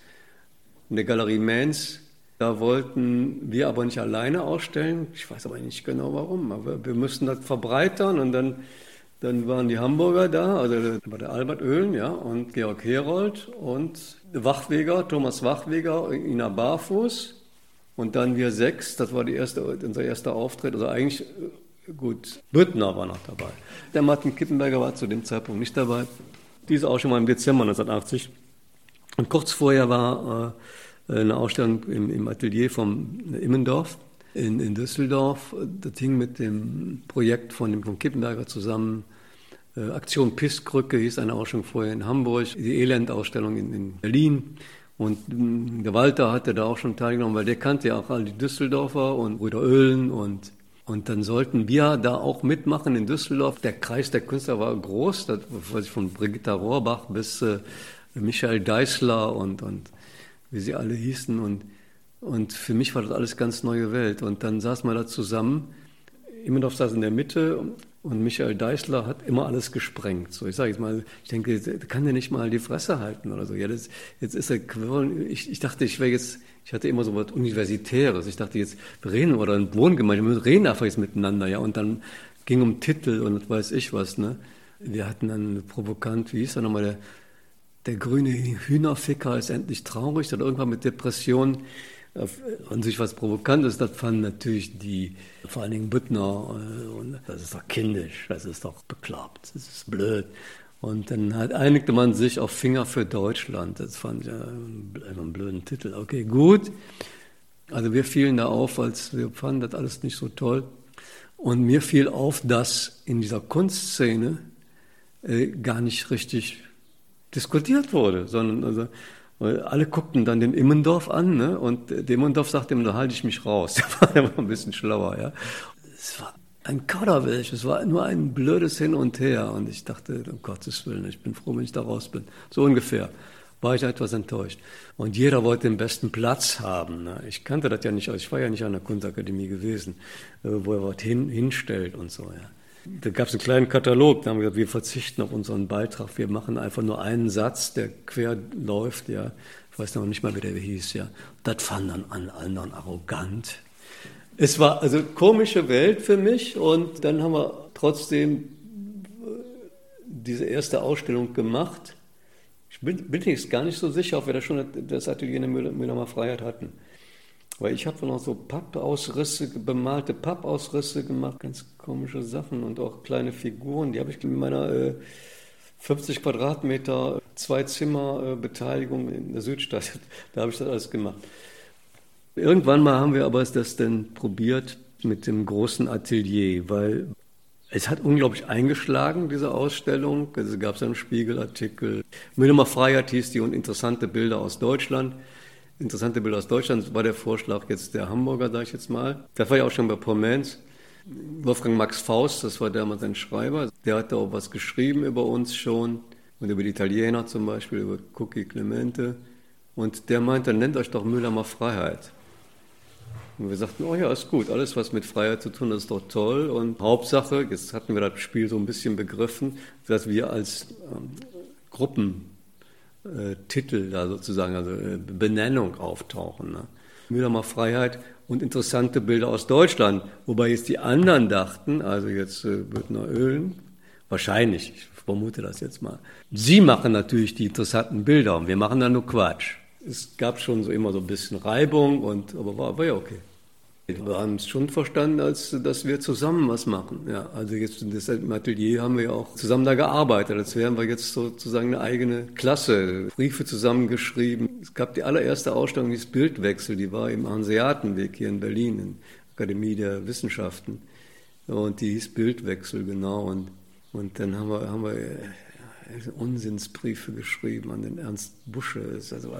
in der Galerie Mainz. Da wollten wir aber nicht alleine ausstellen. Ich weiß aber nicht genau warum, aber wir mussten das verbreitern und dann, dann waren die Hamburger da, also war der Albert Oehlen, ja, und Georg Herold und Wachweger, Thomas Wachweger, Ina Barfuß und dann wir sechs, das war die erste, unser erster Auftritt. Also eigentlich, gut, Büttner war noch dabei. Der Martin Kippenberger war zu dem Zeitpunkt nicht dabei. Diese Ausstellung war im Dezember 1980. Und kurz vorher war äh, eine Ausstellung im, im, Atelier vom Immendorf in, in, Düsseldorf. Das hing mit dem Projekt von, dem, von Kippenberger zusammen. Äh, Aktion Pisskrücke hieß eine Ausstellung vorher in Hamburg, die Elendausstellung in, in Berlin. Und hm, der Walter hatte da auch schon teilgenommen, weil der kannte ja auch all die Düsseldorfer und Brüder Oehlen und und dann sollten wir da auch mitmachen in Düsseldorf. Der Kreis der Künstler war groß, das, von Brigitta Rohrbach bis äh, Michael Deißler und, und wie sie alle hießen. Und, und für mich war das alles ganz neue Welt. Und dann saßen wir da zusammen. Immendorf saß in der Mitte und Michael Deißler hat immer alles gesprengt. So, ich sage jetzt mal, ich denke, kann der nicht mal die Fresse halten oder so. Ja, das, jetzt ist er, ich, ich dachte, ich wäre jetzt, ich hatte immer so was Universitäres. Ich dachte jetzt, wir reden oder ein Wohngemeinschaft, wir reden einfach jetzt miteinander, ja. Und dann ging um Titel und weiß ich was, ne. Wir hatten dann provokant, wie hieß er nochmal, der, der grüne Hühnerficker ist endlich traurig, dann irgendwann mit Depression an sich was Provokantes, das fanden natürlich die, vor allen Dingen Büttner, äh, und das ist doch kindisch, das ist doch bekloppt, das ist blöd. Und dann halt einigte man sich auf Finger für Deutschland. Das fand ich einen blöden Titel. Okay, gut. Also wir fielen da auf, als wir fanden das alles nicht so toll. Und mir fiel auf, dass in dieser Kunstszene äh, gar nicht richtig diskutiert wurde, sondern also alle guckten dann den Immendorf an, ne? und der Immendorf sagte ihm, da halte ich mich raus. <laughs> Der war ein bisschen schlauer, ja. Es war ein Kauderwelsch, es war nur ein blödes Hin und Her. Und ich dachte, um Gottes Willen, ich bin froh, wenn ich da raus bin. So ungefähr war ich etwas enttäuscht. Und jeder wollte den besten Platz haben. Ne? Ich kannte das ja nicht, ich war ja nicht an der Kunstakademie gewesen, äh, wo er was hin, hinstellt und so. Ja. Da gab es einen kleinen Katalog, da haben wir gesagt, wir verzichten auf unseren Beitrag, wir machen einfach nur einen Satz, der quer läuft, ja. Ich weiß noch nicht mal, wie der hieß, ja. Das fanden dann alle anderen arrogant. Es war also komische Welt für mich und dann haben wir trotzdem äh, diese erste Ausstellung gemacht bin, bin ich gar nicht so sicher, ob wir da schon das Atelier in der Mühlheimer Freiheit hatten. Weil ich habe noch so Pappausrisse, bemalte Pappausrisse gemacht, ganz komische Sachen und auch kleine Figuren. Die habe ich in meiner äh, 50 Quadratmeter, zwei Zimmer äh, in der Südstadt, <laughs> da habe ich das alles gemacht. Irgendwann mal haben wir aber das dann probiert mit dem großen Atelier, weil es hat unglaublich eingeschlagen, diese Ausstellung. Es gab einen Spiegelartikel. Müllemer Freiheit hieß die und interessante Bilder aus Deutschland. Interessante Bilder aus Deutschland war der Vorschlag jetzt der Hamburger, sage ich jetzt mal. Da war ja auch schon bei Pomens. Wolfgang Max Faust, das war damals ein Schreiber, der hatte auch was geschrieben über uns schon und über die Italiener zum Beispiel, über Cookie Clemente. Und der meinte, nennt euch doch Müllermer Freiheit. Und wir sagten, oh ja, ist gut, alles was mit Freiheit zu tun hat, ist doch toll. Und Hauptsache, jetzt hatten wir das Spiel so ein bisschen begriffen, dass wir als ähm, Gruppentitel äh, da sozusagen, also äh, Benennung auftauchen. Ne? Mühlheimer Freiheit und interessante Bilder aus Deutschland. Wobei jetzt die anderen dachten, also jetzt äh, Büttner Ölen, wahrscheinlich, ich vermute das jetzt mal, sie machen natürlich die interessanten Bilder und wir machen dann nur Quatsch. Es gab schon so immer so ein bisschen Reibung, und, aber war, war ja okay. Wir haben es schon verstanden, als dass wir zusammen was machen. Ja, also jetzt im Atelier haben wir ja auch zusammen da gearbeitet. Als wären wir jetzt sozusagen eine eigene Klasse. Briefe zusammengeschrieben. Es gab die allererste Ausstellung, dieses Bildwechsel, die war im Hanseatenweg hier in Berlin, in der Akademie der Wissenschaften. Und die hieß Bildwechsel, genau. Und, und dann haben wir, haben wir äh, Unsinnsbriefe geschrieben an den Ernst Busche. Also,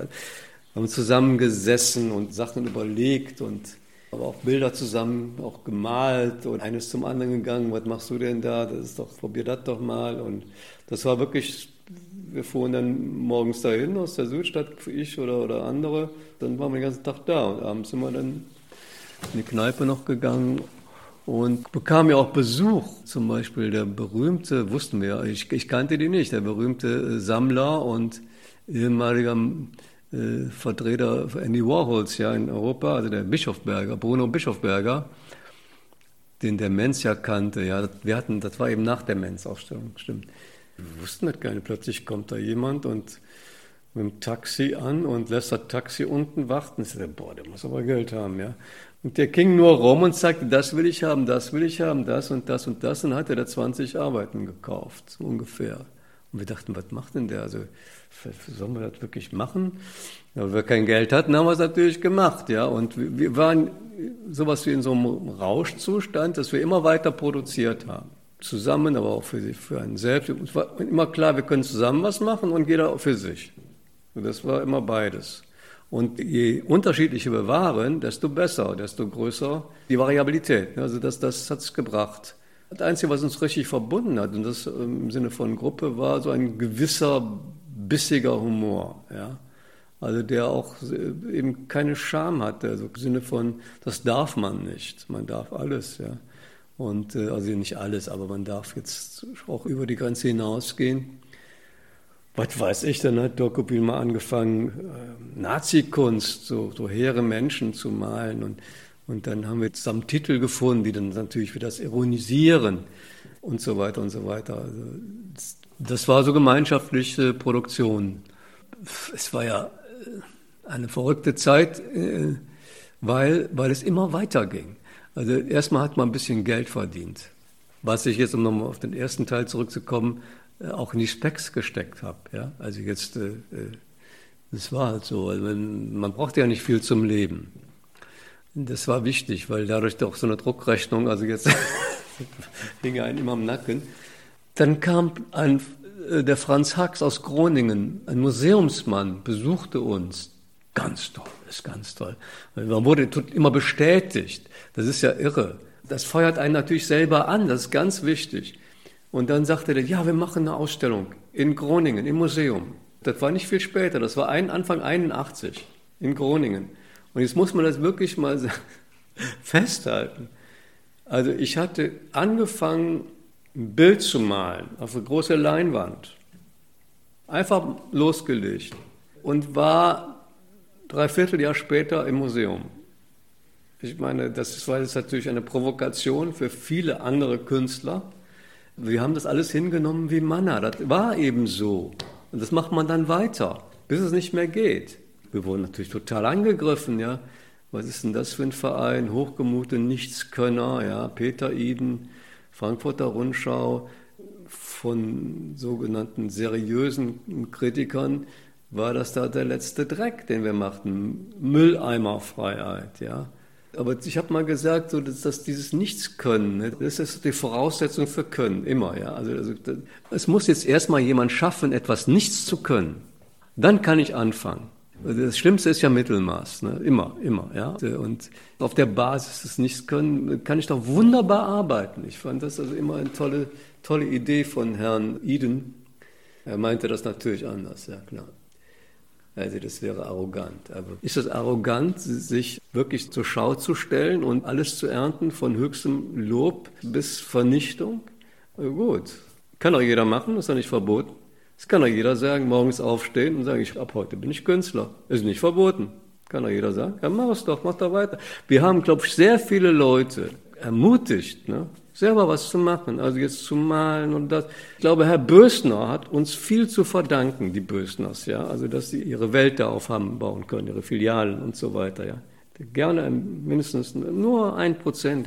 haben zusammengesessen und Sachen überlegt und aber auch Bilder zusammen auch gemalt und eines zum anderen gegangen. Was machst du denn da? Das ist doch, probier das doch mal. Und das war wirklich, wir fuhren dann morgens dahin aus der Südstadt, ich oder, oder andere. Dann waren wir den ganzen Tag da und abends sind wir dann in die Kneipe noch gegangen und bekam ja auch Besuch. Zum Beispiel der berühmte, wussten wir, ich, ich kannte die nicht, der berühmte Sammler und ehemaliger äh, Vertreter Andy Warhols ja in Europa, also der Bischofberger, Bruno Bischofberger, den der Menz ja kannte. Ja, wir hatten, das war eben nach der Menz-Ausstellung, stimmt. Wir wussten das gar nicht. Plötzlich kommt da jemand und mit dem Taxi an und lässt das Taxi unten warten. Ich sagte, boah, der muss aber Geld haben, ja. Und der ging nur rum und sagte, das will ich haben, das will ich haben, das und das und das. Und hat er da 20 Arbeiten gekauft, so ungefähr. Und wir dachten, was macht denn der? Also, sollen wir das wirklich machen? Aber wir kein Geld hatten, haben wir es natürlich gemacht, ja. Und wir waren sowas wie in so einem Rauschzustand, dass wir immer weiter produziert haben. Zusammen, aber auch für, für einen selbst. Es war immer klar, wir können zusammen was machen und jeder für sich. Und das war immer beides. Und je unterschiedlicher wir waren, desto besser, desto größer die Variabilität. Also das, das hat es gebracht. Das Einzige, was uns richtig verbunden hat, und das im Sinne von Gruppe, war so ein gewisser bissiger Humor. Ja? Also der auch eben keine Scham hatte, also im Sinne von, das darf man nicht, man darf alles. Ja? Und äh, also nicht alles, aber man darf jetzt auch über die Grenze hinausgehen. Was weiß ich, dann hat Dokopil mal angefangen, äh, Nazi-Kunst, so, so hehre Menschen zu malen und und dann haben wir zusammen Titel gefunden, die dann natürlich für das ironisieren und so weiter und so weiter. Also das war so gemeinschaftliche Produktion. Es war ja äh, eine verrückte Zeit, äh, weil, weil es immer weiterging. Also erstmal hat man ein bisschen Geld verdient, was ich jetzt, um nochmal auf den ersten Teil zurückzukommen, äh, auch in die Specs gesteckt habe. Ja? Also jetzt, das war halt so. Also man, man braucht ja nicht viel zum Leben. Das war wichtig, weil dadurch doch so eine Druckrechnung, also jetzt <laughs> hing einen immer am Nacken. Dann kam ein äh, der Franz Hax aus Groningen, ein Museumsmann, besuchte uns. Ganz toll, ist ganz toll. Man wurde immer bestätigt. Das ist ja irre. Das feuert einen natürlich selber an, das ist ganz wichtig. Und dann sagte er, ja, wir machen eine Ausstellung in Groningen, im Museum. Das war nicht viel später, das war ein, Anfang 81 in Groningen. Und jetzt muss man das wirklich mal <laughs> festhalten. Also ich hatte angefangen, ein Bild zu malen auf eine große Leinwand. Einfach losgelegt und war dreiviertel Jahr später im Museum. Ich meine, das war jetzt natürlich eine Provokation für viele andere Künstler. Wir haben das alles hingenommen wie Manna. Das war eben so. Und das macht man dann weiter, bis es nicht mehr geht. Wir wurden natürlich total angegriffen, ja. Was ist denn das für ein Verein? Hochgemute Nichtskönner, ja. Peter Iden, Frankfurter Rundschau, von sogenannten seriösen Kritikern war das da der letzte Dreck, den wir machten. Mülleimerfreiheit, ja. Aber ich habe mal gesagt, so, dass, dass dieses Nichtskönnen, ne, das ist die Voraussetzung für Können, immer. Ja? Also, also, es muss jetzt erstmal jemand schaffen, etwas nichts zu können. Dann kann ich anfangen. Das Schlimmste ist ja Mittelmaß, ne? immer, immer. Ja? Und auf der Basis des Nichtskönnen kann ich doch wunderbar arbeiten. Ich fand das also immer eine tolle, tolle Idee von Herrn Eden. Er meinte das natürlich anders, ja klar. Also das wäre arrogant. Aber ist es arrogant, sich wirklich zur Schau zu stellen und alles zu ernten von höchstem Lob bis Vernichtung? Gut, kann doch jeder machen, ist ja nicht verboten. Es kann doch jeder sagen, morgens aufstehen und sagen, ich, ab heute bin ich Künstler. Ist nicht verboten. Kann doch jeder sagen. Ja, mach es doch, mach doch weiter. Wir haben, glaube ich, sehr viele Leute ermutigt, ne? selber was zu machen, also jetzt zu malen und das. Ich glaube, Herr Bösner hat uns viel zu verdanken, die Bösners, ja, also dass sie ihre Welt da aufhaben bauen können, ihre Filialen und so weiter, ja. Gerne mindestens nur ein Prozent,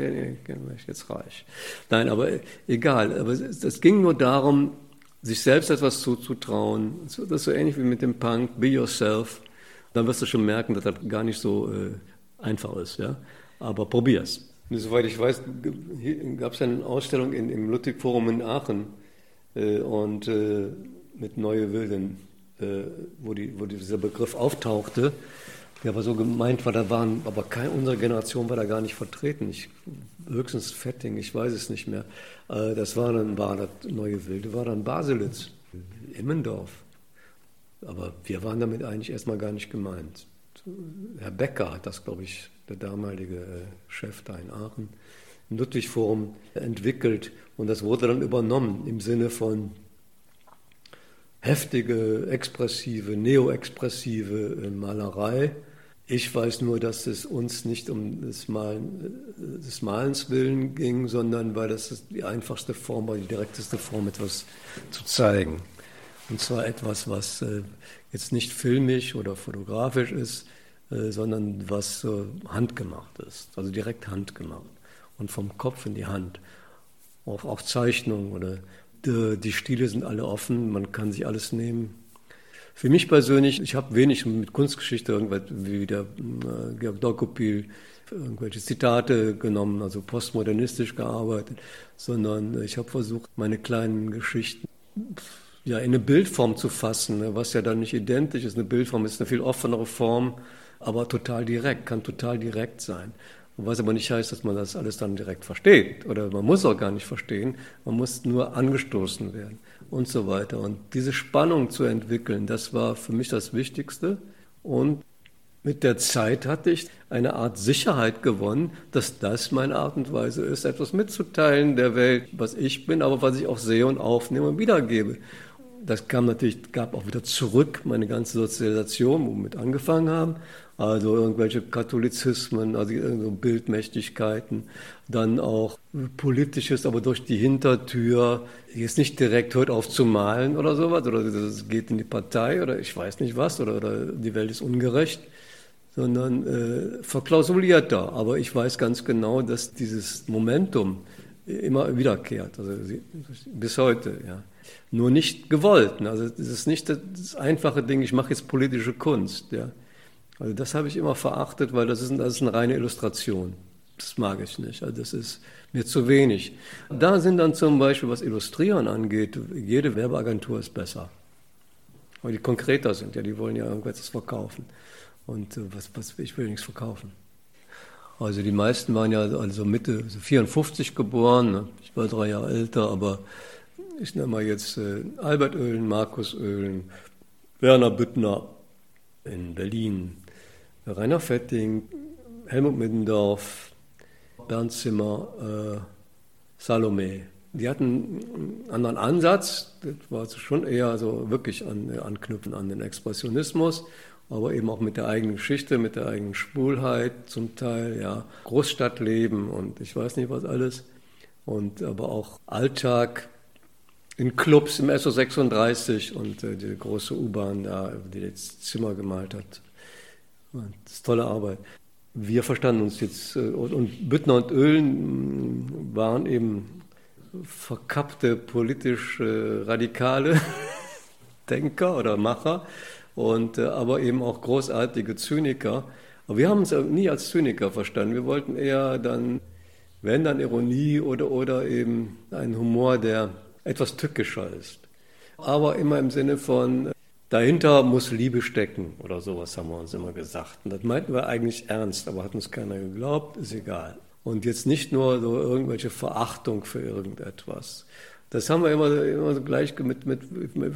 jetzt reich. Nein, aber egal. Aber es ging nur darum, sich selbst etwas zuzutrauen. Das ist so ähnlich wie mit dem Punk, be yourself. Dann wirst du schon merken, dass das gar nicht so äh, einfach ist. Ja? Aber probier's. Und soweit ich weiß, gab es eine Ausstellung in, im Ludwig-Forum in Aachen äh, und äh, mit Neue Wilden, äh, wo, die, wo dieser Begriff auftauchte der aber so gemeint war, da waren, aber keine, unsere Generation war da gar nicht vertreten. Ich, höchstens Fetting, ich weiß es nicht mehr. Äh, das war dann, war das neue Wilde, war dann Baselitz, Immendorf. Aber wir waren damit eigentlich erstmal gar nicht gemeint. Herr Becker hat das, glaube ich, der damalige äh, Chef da in Aachen, im Ludwig-Forum entwickelt und das wurde dann übernommen im Sinne von heftige, expressive, neoexpressive äh, Malerei ich weiß nur, dass es uns nicht um des, Malen, des Malens willen ging, sondern weil das die einfachste Form war, die direkteste Form, etwas zu zeigen. Und zwar etwas, was äh, jetzt nicht filmisch oder fotografisch ist, äh, sondern was äh, handgemacht ist, also direkt handgemacht und vom Kopf in die Hand. Auch, auch Zeichnungen oder die, die Stile sind alle offen, man kann sich alles nehmen. Für mich persönlich, ich habe wenig mit Kunstgeschichte irgendwas wie der äh, Georg Dokopil irgendwelche Zitate genommen, also postmodernistisch gearbeitet, sondern ich habe versucht, meine kleinen Geschichten ja, in eine Bildform zu fassen, ne, was ja dann nicht identisch ist. Eine Bildform ist eine viel offenere Form, aber total direkt, kann total direkt sein. Was aber nicht heißt, dass man das alles dann direkt versteht. Oder man muss auch gar nicht verstehen, man muss nur angestoßen werden und so weiter. Und diese Spannung zu entwickeln, das war für mich das Wichtigste. Und mit der Zeit hatte ich eine Art Sicherheit gewonnen, dass das meine Art und Weise ist, etwas mitzuteilen der Welt, was ich bin, aber was ich auch sehe und aufnehme und wiedergebe. Das kam natürlich, gab auch wieder zurück, meine ganze Sozialisation, womit angefangen haben. Also irgendwelche Katholizismen, also Bildmächtigkeiten, dann auch politisches, aber durch die Hintertür, jetzt nicht direkt hört auf zu malen oder sowas, oder es geht in die Partei oder ich weiß nicht was, oder, oder die Welt ist ungerecht, sondern äh, verklausulierter. Aber ich weiß ganz genau, dass dieses Momentum immer wiederkehrt, also bis heute, ja. Nur nicht gewollt. Ne? Also es ist nicht das einfache Ding, ich mache jetzt politische Kunst, ja. Also das habe ich immer verachtet, weil das ist, das ist eine reine Illustration. Das mag ich nicht. Also das ist, mir zu wenig. Da sind dann zum Beispiel, was Illustrieren angeht, jede Werbeagentur ist besser. Weil die konkreter sind, ja, die wollen ja irgendwas verkaufen. Und äh, was, was, ich will nichts verkaufen. Also die meisten waren ja also Mitte 54 geboren. Ne? Ich war drei Jahre älter, aber ich nenne mal jetzt äh, Albert Oehlen, Markus Oehlen, Werner Büttner in Berlin, Rainer Fetting, Helmut Middendorf, Bernd Zimmer, äh, Salome. Die hatten einen anderen Ansatz, das war schon eher so wirklich an, anknüpfen an den Expressionismus, aber eben auch mit der eigenen Geschichte, mit der eigenen Schwulheit zum Teil, ja, Großstadtleben und ich weiß nicht was alles. Und aber auch Alltag in Clubs im SO36 und äh, die große U-Bahn da, die jetzt Zimmer gemalt hat. Das ist tolle Arbeit. Wir verstanden uns jetzt, äh, und Büttner und Öhlen mm, waren eben verkappte politisch äh, radikale <laughs> Denker oder Macher, und, äh, aber eben auch großartige Zyniker. Aber wir haben uns nie als Zyniker verstanden. Wir wollten eher dann, wenn dann Ironie oder, oder eben einen Humor, der etwas tückischer ist. Aber immer im Sinne von, dahinter muss Liebe stecken oder sowas haben wir uns immer gesagt. Und das meinten wir eigentlich ernst, aber hat uns keiner geglaubt, ist egal. Und jetzt nicht nur so irgendwelche Verachtung für irgendetwas. Das haben wir immer, immer gleich mit, mit, mit,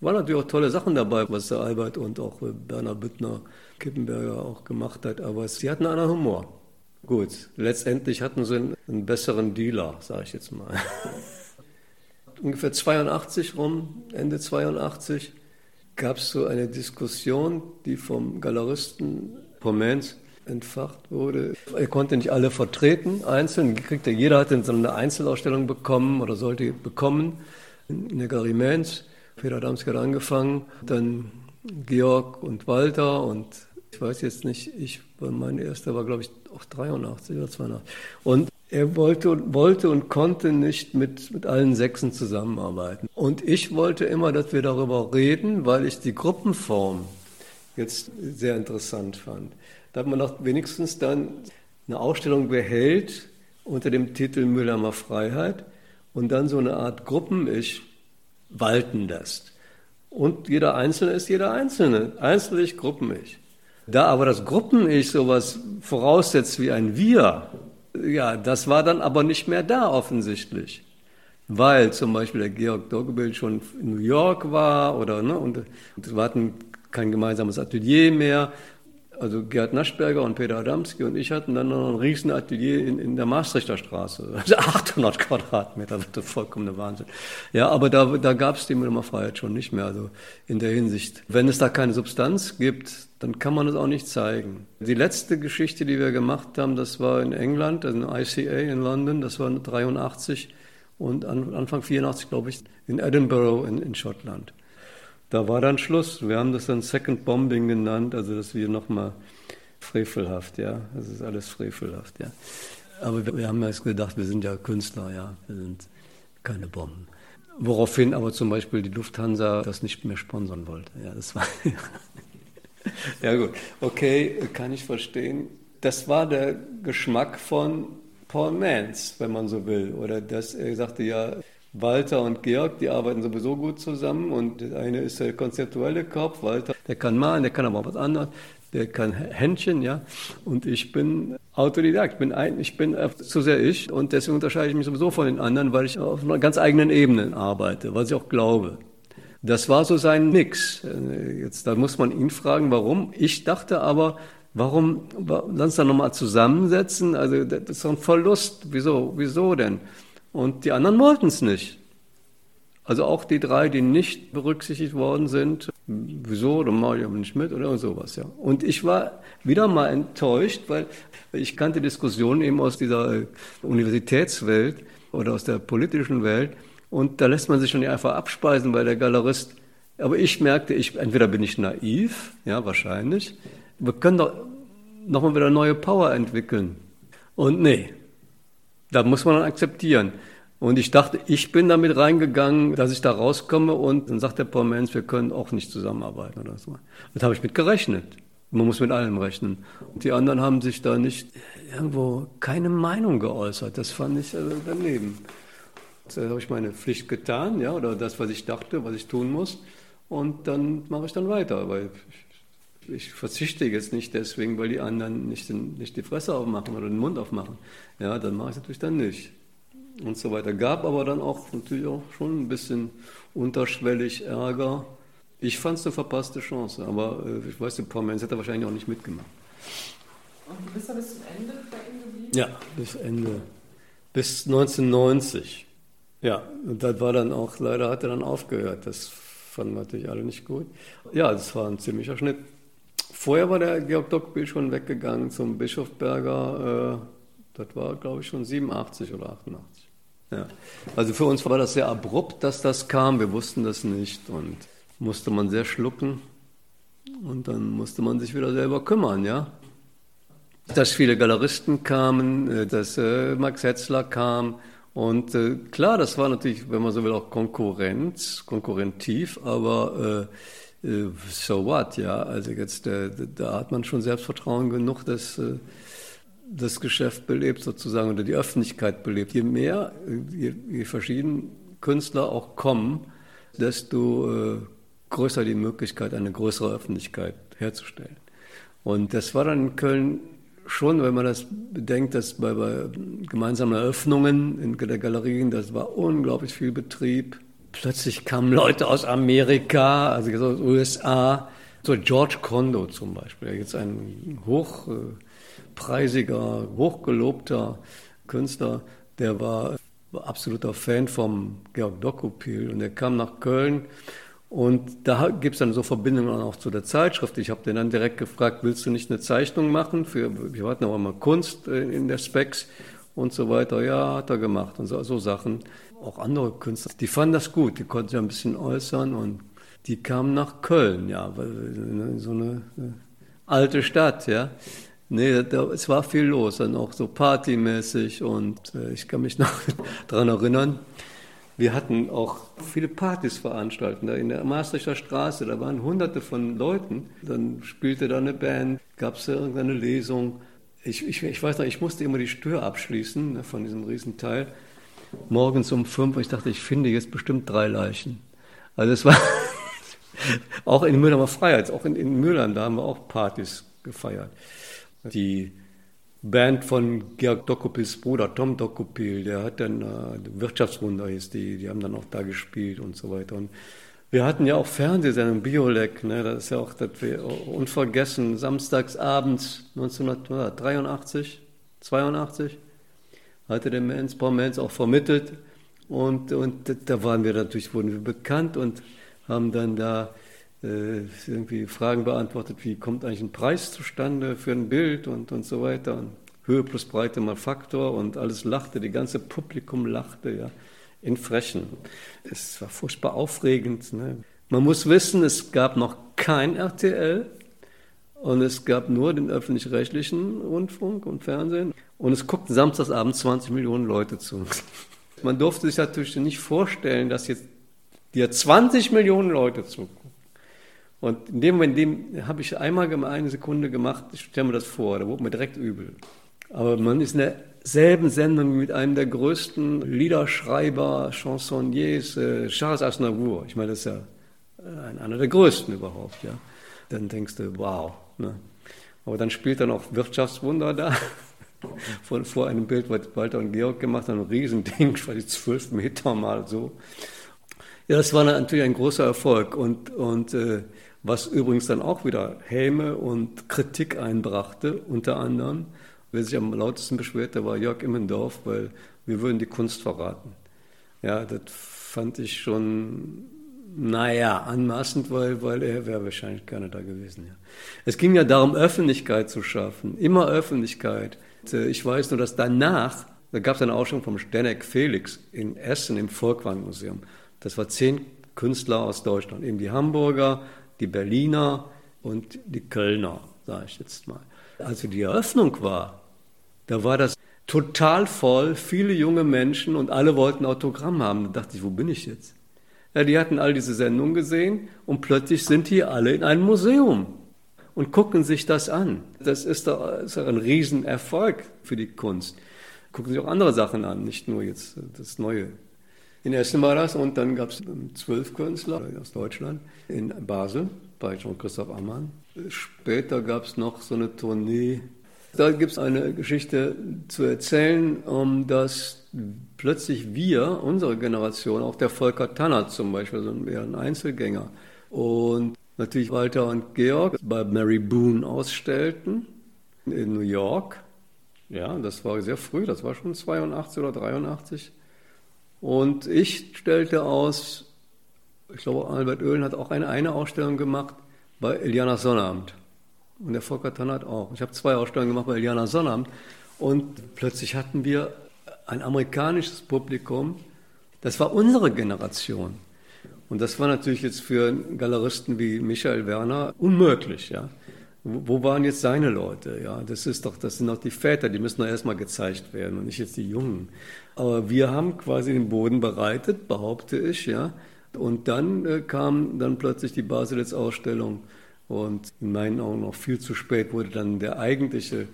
waren natürlich auch tolle Sachen dabei, was der Albert und auch Bernhard Büttner, Kippenberger auch gemacht hat, aber sie hatten einen Humor. Gut, letztendlich hatten sie einen, einen besseren Dealer, sage ich jetzt mal. <laughs> ungefähr 82 rum, Ende 82, gab es so eine Diskussion, die vom Galeristen Pomens entfacht wurde. Er konnte nicht alle vertreten, einzeln. Kriegte, jeder hatte so eine Einzelausstellung bekommen oder sollte bekommen in der Galerie Mainz. Peter Damski hat angefangen, dann Georg und Walter und ich weiß jetzt nicht, ich, mein erster war glaube ich auch 83 oder 82. Und er wollte, wollte und konnte nicht mit, mit allen Sechsen zusammenarbeiten. Und ich wollte immer, dass wir darüber reden, weil ich die Gruppenform jetzt sehr interessant fand. Da hat man doch wenigstens dann eine Ausstellung behält unter dem Titel Müllermer Freiheit und dann so eine Art Gruppen-Ich walten lässt. Und jeder Einzelne ist jeder Einzelne. Einzelne-Ich, Gruppen-Ich. Da aber das Gruppen-Ich sowas voraussetzt wie ein Wir, ja, das war dann aber nicht mehr da offensichtlich. Weil zum Beispiel der Georg Doggebild schon in New York war oder, ne, und, und wir hatten kein gemeinsames Atelier mehr. Also Gerd Naschberger und Peter Adamski und ich hatten dann noch ein riesen Atelier in, in der Maastrichter Straße. <laughs> Also 800 Quadratmeter, das ist vollkommener Wahnsinn. Ja, aber da, da gab es die Freiheit schon nicht mehr. Also in der Hinsicht, wenn es da keine Substanz gibt, dann kann man es auch nicht zeigen. Die letzte Geschichte, die wir gemacht haben, das war in England, also in ICA in London, das war 83 und Anfang 84, glaube ich, in Edinburgh in, in Schottland. Da war dann Schluss. Wir haben das dann Second Bombing genannt, also dass wir nochmal frevelhaft, ja. Das ist alles frevelhaft, ja. Aber wir, wir haben ja gedacht, wir sind ja Künstler, ja. Wir sind keine Bomben. Woraufhin aber zum Beispiel die Lufthansa das nicht mehr sponsern wollte. Ja, das war. <laughs> ja, gut. Okay, kann ich verstehen. Das war der Geschmack von Paul Mans, wenn man so will. Oder dass er sagte, ja, Walter und Georg, die arbeiten sowieso gut zusammen und der eine ist der konzeptuelle Kopf, Walter, der kann malen, der kann aber auch was anderes, der kann Händchen, ja, und ich bin Autodidakt, ich bin, ein, ich bin zu sehr ich und deswegen unterscheide ich mich sowieso von den anderen, weil ich auf einer ganz eigenen Ebene arbeite, was ich auch glaube. Das war so sein Mix. Jetzt, da muss man ihn fragen, warum. Ich dachte aber, warum, lass uns da nochmal zusammensetzen, also das ist doch ein Verlust, wieso, wieso denn? Und die anderen wollten es nicht. Also auch die drei, die nicht berücksichtigt worden sind, wieso, dann mache ich aber nicht mit oder sowas, ja. Und ich war wieder mal enttäuscht, weil ich kannte Diskussionen eben aus dieser Universitätswelt oder aus der politischen Welt und da lässt man sich schon einfach abspeisen, weil der Galerist, aber ich merkte, ich, entweder bin ich naiv, ja, wahrscheinlich, wir können doch nochmal wieder neue Power entwickeln. Und nee, da muss man dann akzeptieren. Und ich dachte, ich bin damit reingegangen, dass ich da rauskomme und dann sagt der Paul wir können auch nicht zusammenarbeiten oder so. Das habe ich mit gerechnet. Man muss mit allem rechnen. Und die anderen haben sich da nicht irgendwo keine Meinung geäußert. Das fand ich also daneben. Da habe ich meine Pflicht getan, ja, oder das, was ich dachte, was ich tun muss. Und dann mache ich dann weiter, weil ich, ich verzichte jetzt nicht deswegen, weil die anderen nicht, den, nicht die Fresse aufmachen oder den Mund aufmachen. Ja, dann mache ich es natürlich dann nicht. Und so weiter. Gab aber dann auch natürlich auch schon ein bisschen unterschwellig Ärger. Ich fand es eine verpasste Chance, aber äh, ich weiß, ein paar Menschen hätte wahrscheinlich auch nicht mitgemacht. Und du bist da bis zum Ende bei ihm geblieben? Ja, bis Ende. Bis 1990. Ja, und das war dann auch, leider hat er dann aufgehört. Das fanden natürlich alle nicht gut. Ja, das war ein ziemlicher Schnitt. Vorher war der Georg Dockbill schon weggegangen zum Bischofberger. Äh, das war, glaube ich, schon 87 oder 88. Ja. Also für uns war das sehr abrupt, dass das kam. Wir wussten das nicht und musste man sehr schlucken. Und dann musste man sich wieder selber kümmern, ja. Dass viele Galeristen kamen, äh, dass äh, Max Hetzler kam, und klar, das war natürlich, wenn man so will, auch Konkurrenz, konkurrentiv, aber so what, ja. Also jetzt, äh, da hat man schon Selbstvertrauen genug, dass äh, das Geschäft belebt sozusagen oder die Öffentlichkeit belebt. Je mehr, äh, je, je verschieden Künstler auch kommen, desto äh, größer die Möglichkeit, eine größere Öffentlichkeit herzustellen. Und das war dann in Köln schon, wenn man das bedenkt, dass bei, bei gemeinsamen Eröffnungen in der Galerien, das war unglaublich viel Betrieb. Plötzlich kamen Leute aus Amerika, also aus den USA, so George Kondo zum Beispiel, jetzt ein hochpreisiger, hochgelobter Künstler, der war absoluter Fan vom Georg Dokupil und der kam nach Köln und da gibt es dann so Verbindungen auch zu der Zeitschrift. Ich habe den dann direkt gefragt, willst du nicht eine Zeichnung machen? Für, wir hatten auch immer Kunst äh, in der Specs und so weiter. Ja, hat er gemacht und so, so Sachen. Auch andere Künstler, die fanden das gut, die konnten sich ein bisschen äußern und die kamen nach Köln, ja, so eine äh, alte Stadt, ja. Nee, da, es war viel los, dann auch so partymäßig und äh, ich kann mich noch <laughs> daran erinnern, wir hatten auch viele Partys veranstaltet. In der Maastrichter Straße, da waren hunderte von Leuten. Dann spielte da eine Band, gab es irgendeine Lesung. Ich, ich, ich, weiß noch, ich musste immer die Stör abschließen ne, von diesem Riesenteil. Morgens um fünf, ich dachte, ich finde jetzt bestimmt drei Leichen. Also es war <laughs> auch in Mülheimer Freiheit, auch in, in Mülheim, da haben wir auch Partys gefeiert. Die Band von Georg Dokupils Bruder, Tom Dokupil, der hat dann, äh, Wirtschaftswunder hieß die, die haben dann auch da gespielt und so weiter. Und wir hatten ja auch Fernsehsendungen, Biolek, ne, das ist ja auch das wir, unvergessen, samstags abends 1983, 82, hatte der Mans, Paul Mans auch vermittelt und, und da waren wir natürlich, wurden wir bekannt und haben dann da äh, irgendwie Fragen beantwortet, wie kommt eigentlich ein Preis zustande für ein Bild und, und so weiter. Und Höhe plus Breite mal Faktor und alles lachte, die ganze Publikum lachte, ja, in Frechen. Es war furchtbar aufregend. Ne? Man muss wissen, es gab noch kein RTL und es gab nur den öffentlich-rechtlichen Rundfunk und Fernsehen und es guckten samstagsabend 20 Millionen Leute zu. <laughs> Man durfte sich natürlich nicht vorstellen, dass jetzt dir 20 Millionen Leute zugucken. Und in dem Moment, dem habe ich einmal eine Sekunde gemacht, ich stelle mir das vor, da wurde mir direkt übel. Aber man ist in derselben Sendung mit einem der größten Liederschreiber, Chansonniers, äh, Charles Aznavour. Ich meine, das ist ja äh, einer der größten überhaupt, ja. Dann denkst du, wow. Ne? Aber dann spielt er noch Wirtschaftswunder da. <laughs> Von, vor einem Bild, was Walter und Georg gemacht haben, ein Riesending, <laughs> ich weiß zwölf Meter mal so. Ja, das war natürlich ein großer Erfolg und, und äh, was übrigens dann auch wieder Häme und Kritik einbrachte, unter anderem. Wer sich am lautesten beschwerte, war Jörg Immendorf, weil wir würden die Kunst verraten. Ja, das fand ich schon, naja, anmaßend, weil, weil er wäre wahrscheinlich gerne da gewesen. Ja. Es ging ja darum, Öffentlichkeit zu schaffen, immer Öffentlichkeit. Äh, ich weiß nur, dass danach, da gab es eine Ausstellung vom Stenek Felix in Essen im Volkwang-Museum. Das war zehn Künstler aus Deutschland, eben die Hamburger, die Berliner und die Kölner, sage ich jetzt mal. Als die Eröffnung war, da war das total voll, viele junge Menschen und alle wollten Autogramm haben. Da dachte ich, wo bin ich jetzt? Ja, die hatten all diese Sendungen gesehen und plötzlich sind die alle in einem Museum. und gucken sich das an. Das ist doch, ist doch ein Riesenerfolg für die Kunst. Gucken sich auch andere Sachen an, nicht nur jetzt das Neue. In Essen war das und dann gab es zwölf Künstler aus Deutschland in Basel bei Jean-Christoph Ammann. Später gab es noch so eine Tournee. Da gibt es eine Geschichte zu erzählen, um dass plötzlich wir, unsere Generation, auch der Volker Tanner zum Beispiel, so ein Einzelgänger, und natürlich Walter und Georg bei Mary Boone ausstellten in New York. Ja, das war sehr früh, das war schon 82 oder 83. Und ich stellte aus, ich glaube, Albert Oehlen hat auch eine, eine Ausstellung gemacht bei Eliana Sonnabend. Und der Volker Tannert auch. Ich habe zwei Ausstellungen gemacht bei Eliana Sonnabend. Und plötzlich hatten wir ein amerikanisches Publikum. Das war unsere Generation. Und das war natürlich jetzt für Galeristen wie Michael Werner unmöglich, ja. Wo waren jetzt seine Leute? Ja, das ist doch, das sind doch die Väter, die müssen doch erstmal gezeigt werden und nicht jetzt die Jungen. Aber wir haben quasi den Boden bereitet, behaupte ich, ja. Und dann äh, kam dann plötzlich die Baselitz-Ausstellung und in meinen Augen noch viel zu spät wurde dann der eigentliche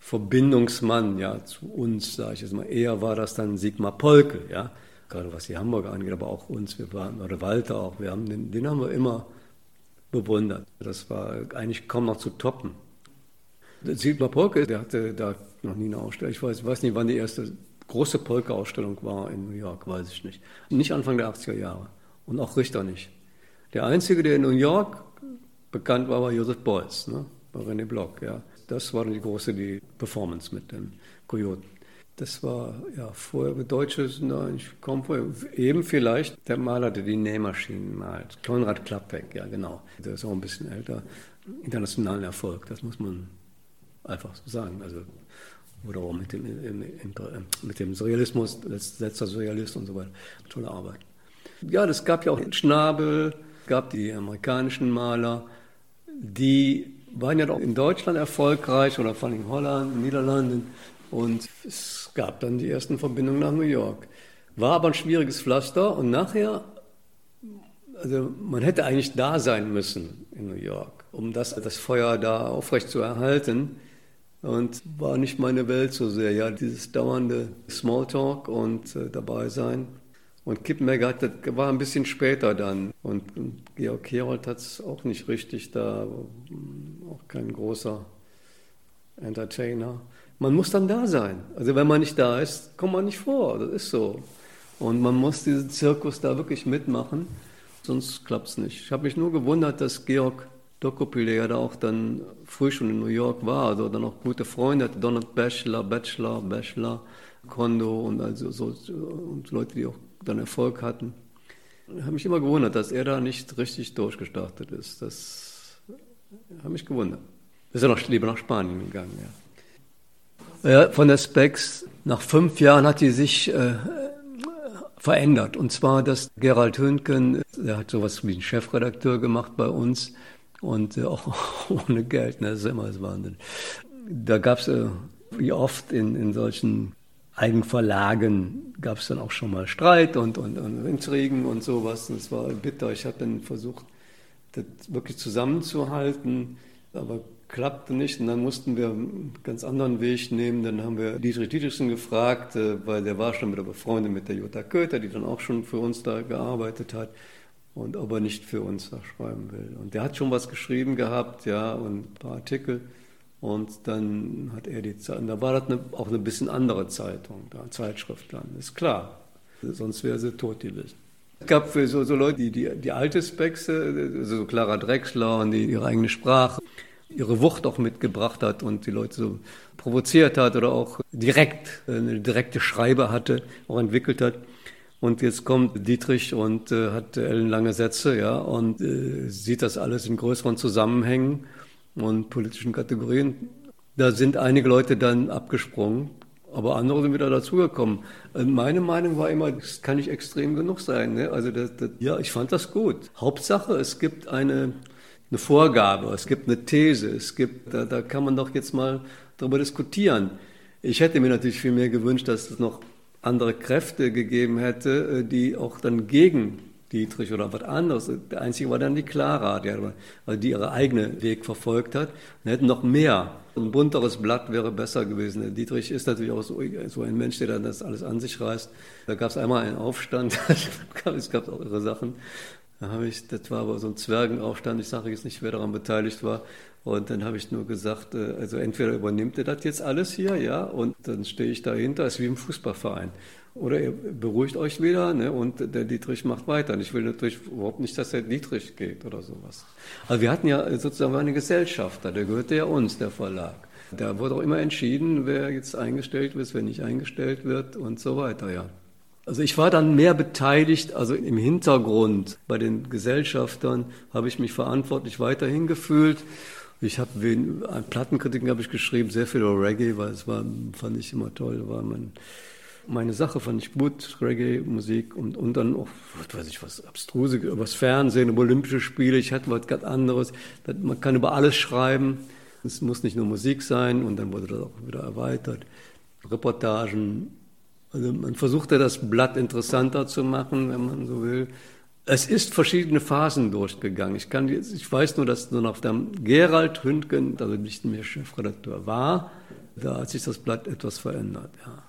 Verbindungsmann ja zu uns, sage ich jetzt mal. Eher war das dann Sigmar Polke, ja gerade was die Hamburger angeht, aber auch uns, wir waren, oder Walter auch, wir haben den, den haben wir immer bewundert. Das war eigentlich kaum noch zu toppen. Sigmar Polke, der hatte da noch nie eine Ausstellung. Ich weiß, weiß nicht, wann die erste große Polke-Ausstellung war in New York, weiß ich nicht. Nicht Anfang der 80er Jahre. Und auch Richter nicht. Der Einzige, der in New York bekannt war, war Joseph Beuys, ne? bei René Block. Ja. Das war die große die Performance mit den Kojoten. Das war ja vorher Deutsches, nein, ich komme vorher. Eben vielleicht der Maler, der die Nähmaschinen malt. Konrad Klappbeck, ja genau. Der ist auch ein bisschen älter. Internationalen Erfolg, das muss man einfach so sagen. Also, oder auch mit dem, mit dem Surrealismus, letzter Surrealist und so weiter. Tolle Arbeit. Ja, das gab ja auch Schnabel, gab die amerikanischen Maler, die waren ja doch in Deutschland erfolgreich oder vor allem in Holland, Niederlanden und es gab dann die ersten Verbindungen nach New York. War aber ein schwieriges Pflaster und nachher, also man hätte eigentlich da sein müssen in New York, um das, das Feuer da aufrecht zu erhalten. Und war nicht meine Welt so sehr, ja, dieses dauernde Smalltalk und äh, dabei sein. Und Kippenberger hat, das war ein bisschen später dann. Und, Georg Herold hat es auch nicht richtig da, auch kein großer Entertainer man muss dann da sein. Also wenn man nicht da ist, kommt man nicht vor. Das ist so. Und man muss diesen Zirkus da wirklich mitmachen, sonst klappt es nicht. Ich habe mich nur gewundert, dass Georg Dokopile ja da auch dann früh schon in New York war, also dann auch gute Freunde hatte, Donald Bachelor, Bachelor, Bachelor, Kondo und also so und Leute, die auch dann Erfolg hatten. Ich habe mich immer gewundert, dass er da nicht richtig durchgestartet ist. Das habe mich gewundert. Ist er noch lieber nach Spanien gegangen, ja. Ja, von der Specs, nach fünf Jahren hat die sich äh, verändert. Und zwar, dass Gerald Hünken, der hat sowas wie einen Chefredakteur gemacht bei uns und äh, auch <laughs> ohne Geld, ne, das ist immer das Wahnsinn. Da gab es, äh, wie oft in, in solchen Eigenverlagen, gab es dann auch schon mal Streit und, und, und Intrigen und sowas. Und es war bitter. Ich habe dann versucht, das wirklich zusammenzuhalten, aber klappte nicht und dann mussten wir einen ganz anderen Weg nehmen. Dann haben wir Dietrich Dietrichsen gefragt, äh, weil der war schon wieder befreundet mit der Jutta Köter, die dann auch schon für uns da gearbeitet hat und ob er nicht für uns da schreiben will. Und der hat schon was geschrieben gehabt, ja, und ein paar Artikel. Und dann hat er die Zeit, da war das eine, auch eine bisschen andere Zeitung, da, Zeitschrift dann, ist klar. Sonst wäre sie tot gewesen. Es gab für so, so Leute, die, die, die alte Spexe, also so Clara Drechsler und die ihre eigene Sprache, ihre Wucht auch mitgebracht hat und die Leute so provoziert hat oder auch direkt eine direkte Schreibe hatte, auch entwickelt hat. Und jetzt kommt Dietrich und äh, hat ellenlange Sätze, ja, und äh, sieht das alles in größeren Zusammenhängen und politischen Kategorien. Da sind einige Leute dann abgesprungen, aber andere sind wieder dazugekommen. Äh, meine Meinung war immer, das kann nicht extrem genug sein. Ne? Also das, das, ja, ich fand das gut. Hauptsache, es gibt eine eine Vorgabe, es gibt eine These, es gibt, da, da kann man doch jetzt mal darüber diskutieren. Ich hätte mir natürlich viel mehr gewünscht, dass es noch andere Kräfte gegeben hätte, äh, die auch dann gegen Dietrich oder was anderes. Der einzige war dann die Clara, die, also die ihre eigene Weg verfolgt hat. Wir hätten noch mehr. Ein bunteres Blatt wäre besser gewesen. Der Dietrich ist natürlich auch so, so ein Mensch, der dann das alles an sich reißt. Da gab es einmal einen Aufstand, <laughs> es gab auch ihre Sachen. Da habe ich, das war aber so ein Zwergenaufstand, ich sage jetzt nicht, wer daran beteiligt war. Und dann habe ich nur gesagt, äh, also entweder übernimmt ihr das jetzt alles hier, ja, und dann stehe ich dahinter, ist wie im Fußballverein. Oder ihr beruhigt euch wieder ne, und der Dietrich macht weiter. Und ich will natürlich überhaupt nicht, dass der Dietrich geht oder sowas. Also wir hatten ja sozusagen eine Gesellschaft, der gehörte ja uns, der Verlag. Da wurde auch immer entschieden, wer jetzt eingestellt wird, wer nicht eingestellt wird und so weiter, ja. Also ich war dann mehr beteiligt, also im Hintergrund bei den Gesellschaftern habe ich mich verantwortlich weiterhin gefühlt. Ich habe Plattenkritiken habe ich geschrieben, sehr viel über Reggae, weil es war, fand ich immer toll, war mein meine Sache fand ich gut, Reggae-Musik und, und dann auch, was weiß ich, was Abstruse, über das Fernsehen, über Olympische Spiele, ich hatte was ganz anderes. Man kann über alles schreiben, es muss nicht nur Musik sein und dann wurde das auch wieder erweitert. Reportagen, also man versuchte das Blatt interessanter zu machen, wenn man so will. Es ist verschiedene Phasen durchgegangen. Ich, kann, ich weiß nur, dass nur nach dem Gerald Hündgen, also nicht mehr Chefredakteur war, da hat sich das Blatt etwas verändert. Ja.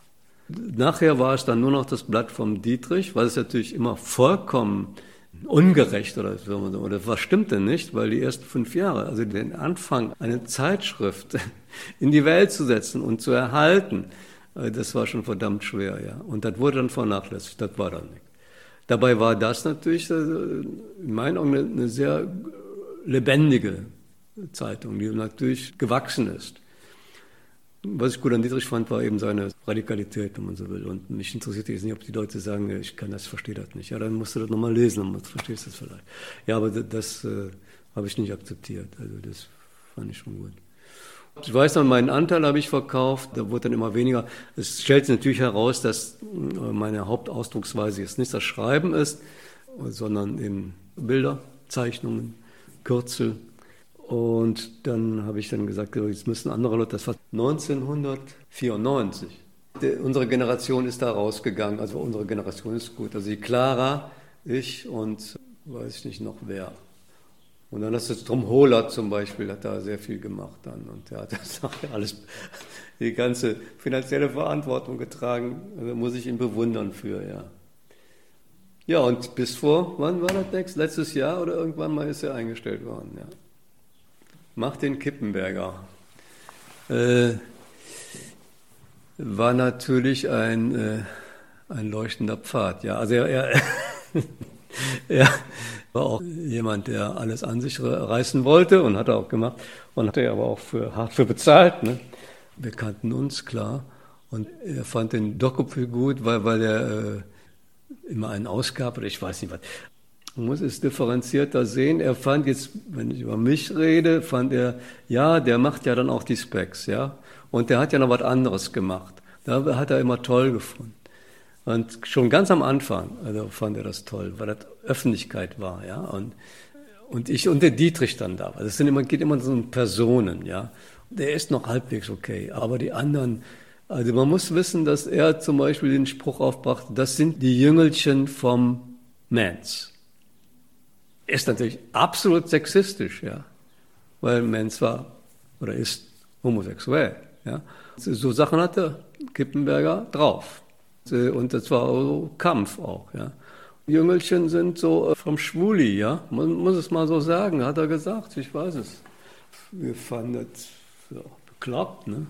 Nachher war es dann nur noch das Blatt vom Dietrich, weil es natürlich immer vollkommen ungerecht oder, oder was stimmt denn nicht, weil die ersten fünf Jahre, also den Anfang, eine Zeitschrift <laughs> in die Welt zu setzen und zu erhalten, äh, das war schon verdammt schwer, ja. Und das wurde dann vernachlässigt, das war dann nicht. Dabei war das natürlich äh, in meinen Augen eine sehr lebendige Zeitung, die natürlich gewachsen ist. Was ich gut an Dietrich fand, war eben seine Radikalität, wenn man so will. Und mich interessiert jetzt nicht, ob die Leute sagen, ich kann das, verstehe das nicht. Ja, dann musst du das nochmal lesen, dann verstehst du das vielleicht. Ja, aber das, das äh, habe ich nicht akzeptiert. Also das fand ich schon gut. Ich weiß noch, meinen Anteil habe ich verkauft, da wurde dann immer weniger. Es stellt sich natürlich heraus, dass äh, meine Hauptausdrucksweise jetzt nicht das Schreiben ist, sondern eben Bilder, Zeichnungen, Kürzel, und dann habe ich dann gesagt, jetzt müssen andere Leute, das war 1994. Die, unsere Generation ist da rausgegangen, also unsere Generation ist gut. Also die Clara, ich und weiß ich nicht noch wer. Und dann hast du Tom Hohler zum Beispiel, hat da sehr viel gemacht dann. Und der hat <laughs> das alles, die ganze finanzielle Verantwortung getragen. Also muss ich ihn bewundern für, ja. Ja, und bis vor, wann war das next? Letztes Jahr oder irgendwann mal ist er eingestellt worden, ja. Den Kippenberger. Äh, war natürlich ein, äh, ein leuchtender Pfad. Ja, also er, er, <laughs> er war auch jemand, der alles an sich reißen wollte und hat er auch gemacht und hat er aber auch für, hart für bezahlt. Ne? Wir kannten uns, klar. Und er fand den Doku gut, weil, weil er äh, immer einen ausgab oder ich weiß nicht was. Man muss es differenzierter sehen. Er fand jetzt, wenn ich über mich rede, fand er, ja, der macht ja dann auch die Specs, ja. Und der hat ja noch was anderes gemacht. Da hat er immer toll gefunden. Und schon ganz am Anfang, also fand er das toll, weil das Öffentlichkeit war, ja. Und, und ich und der Dietrich dann da. Also es sind immer, geht immer so um Personen, ja. Der ist noch halbwegs okay, aber die anderen, also man muss wissen, dass er zum Beispiel den Spruch aufbrachte, das sind die Jüngelchen vom Mans ist natürlich absolut sexistisch, ja, weil Menz war oder ist homosexuell, ja. So Sachen hatte Kippenberger drauf. Und das war so Kampf auch, ja. Jüngelchen sind so äh, vom Schwuli, ja. Man muss es mal so sagen, hat er gesagt, ich weiß es. Wir fanden das ja, bekloppt, ne.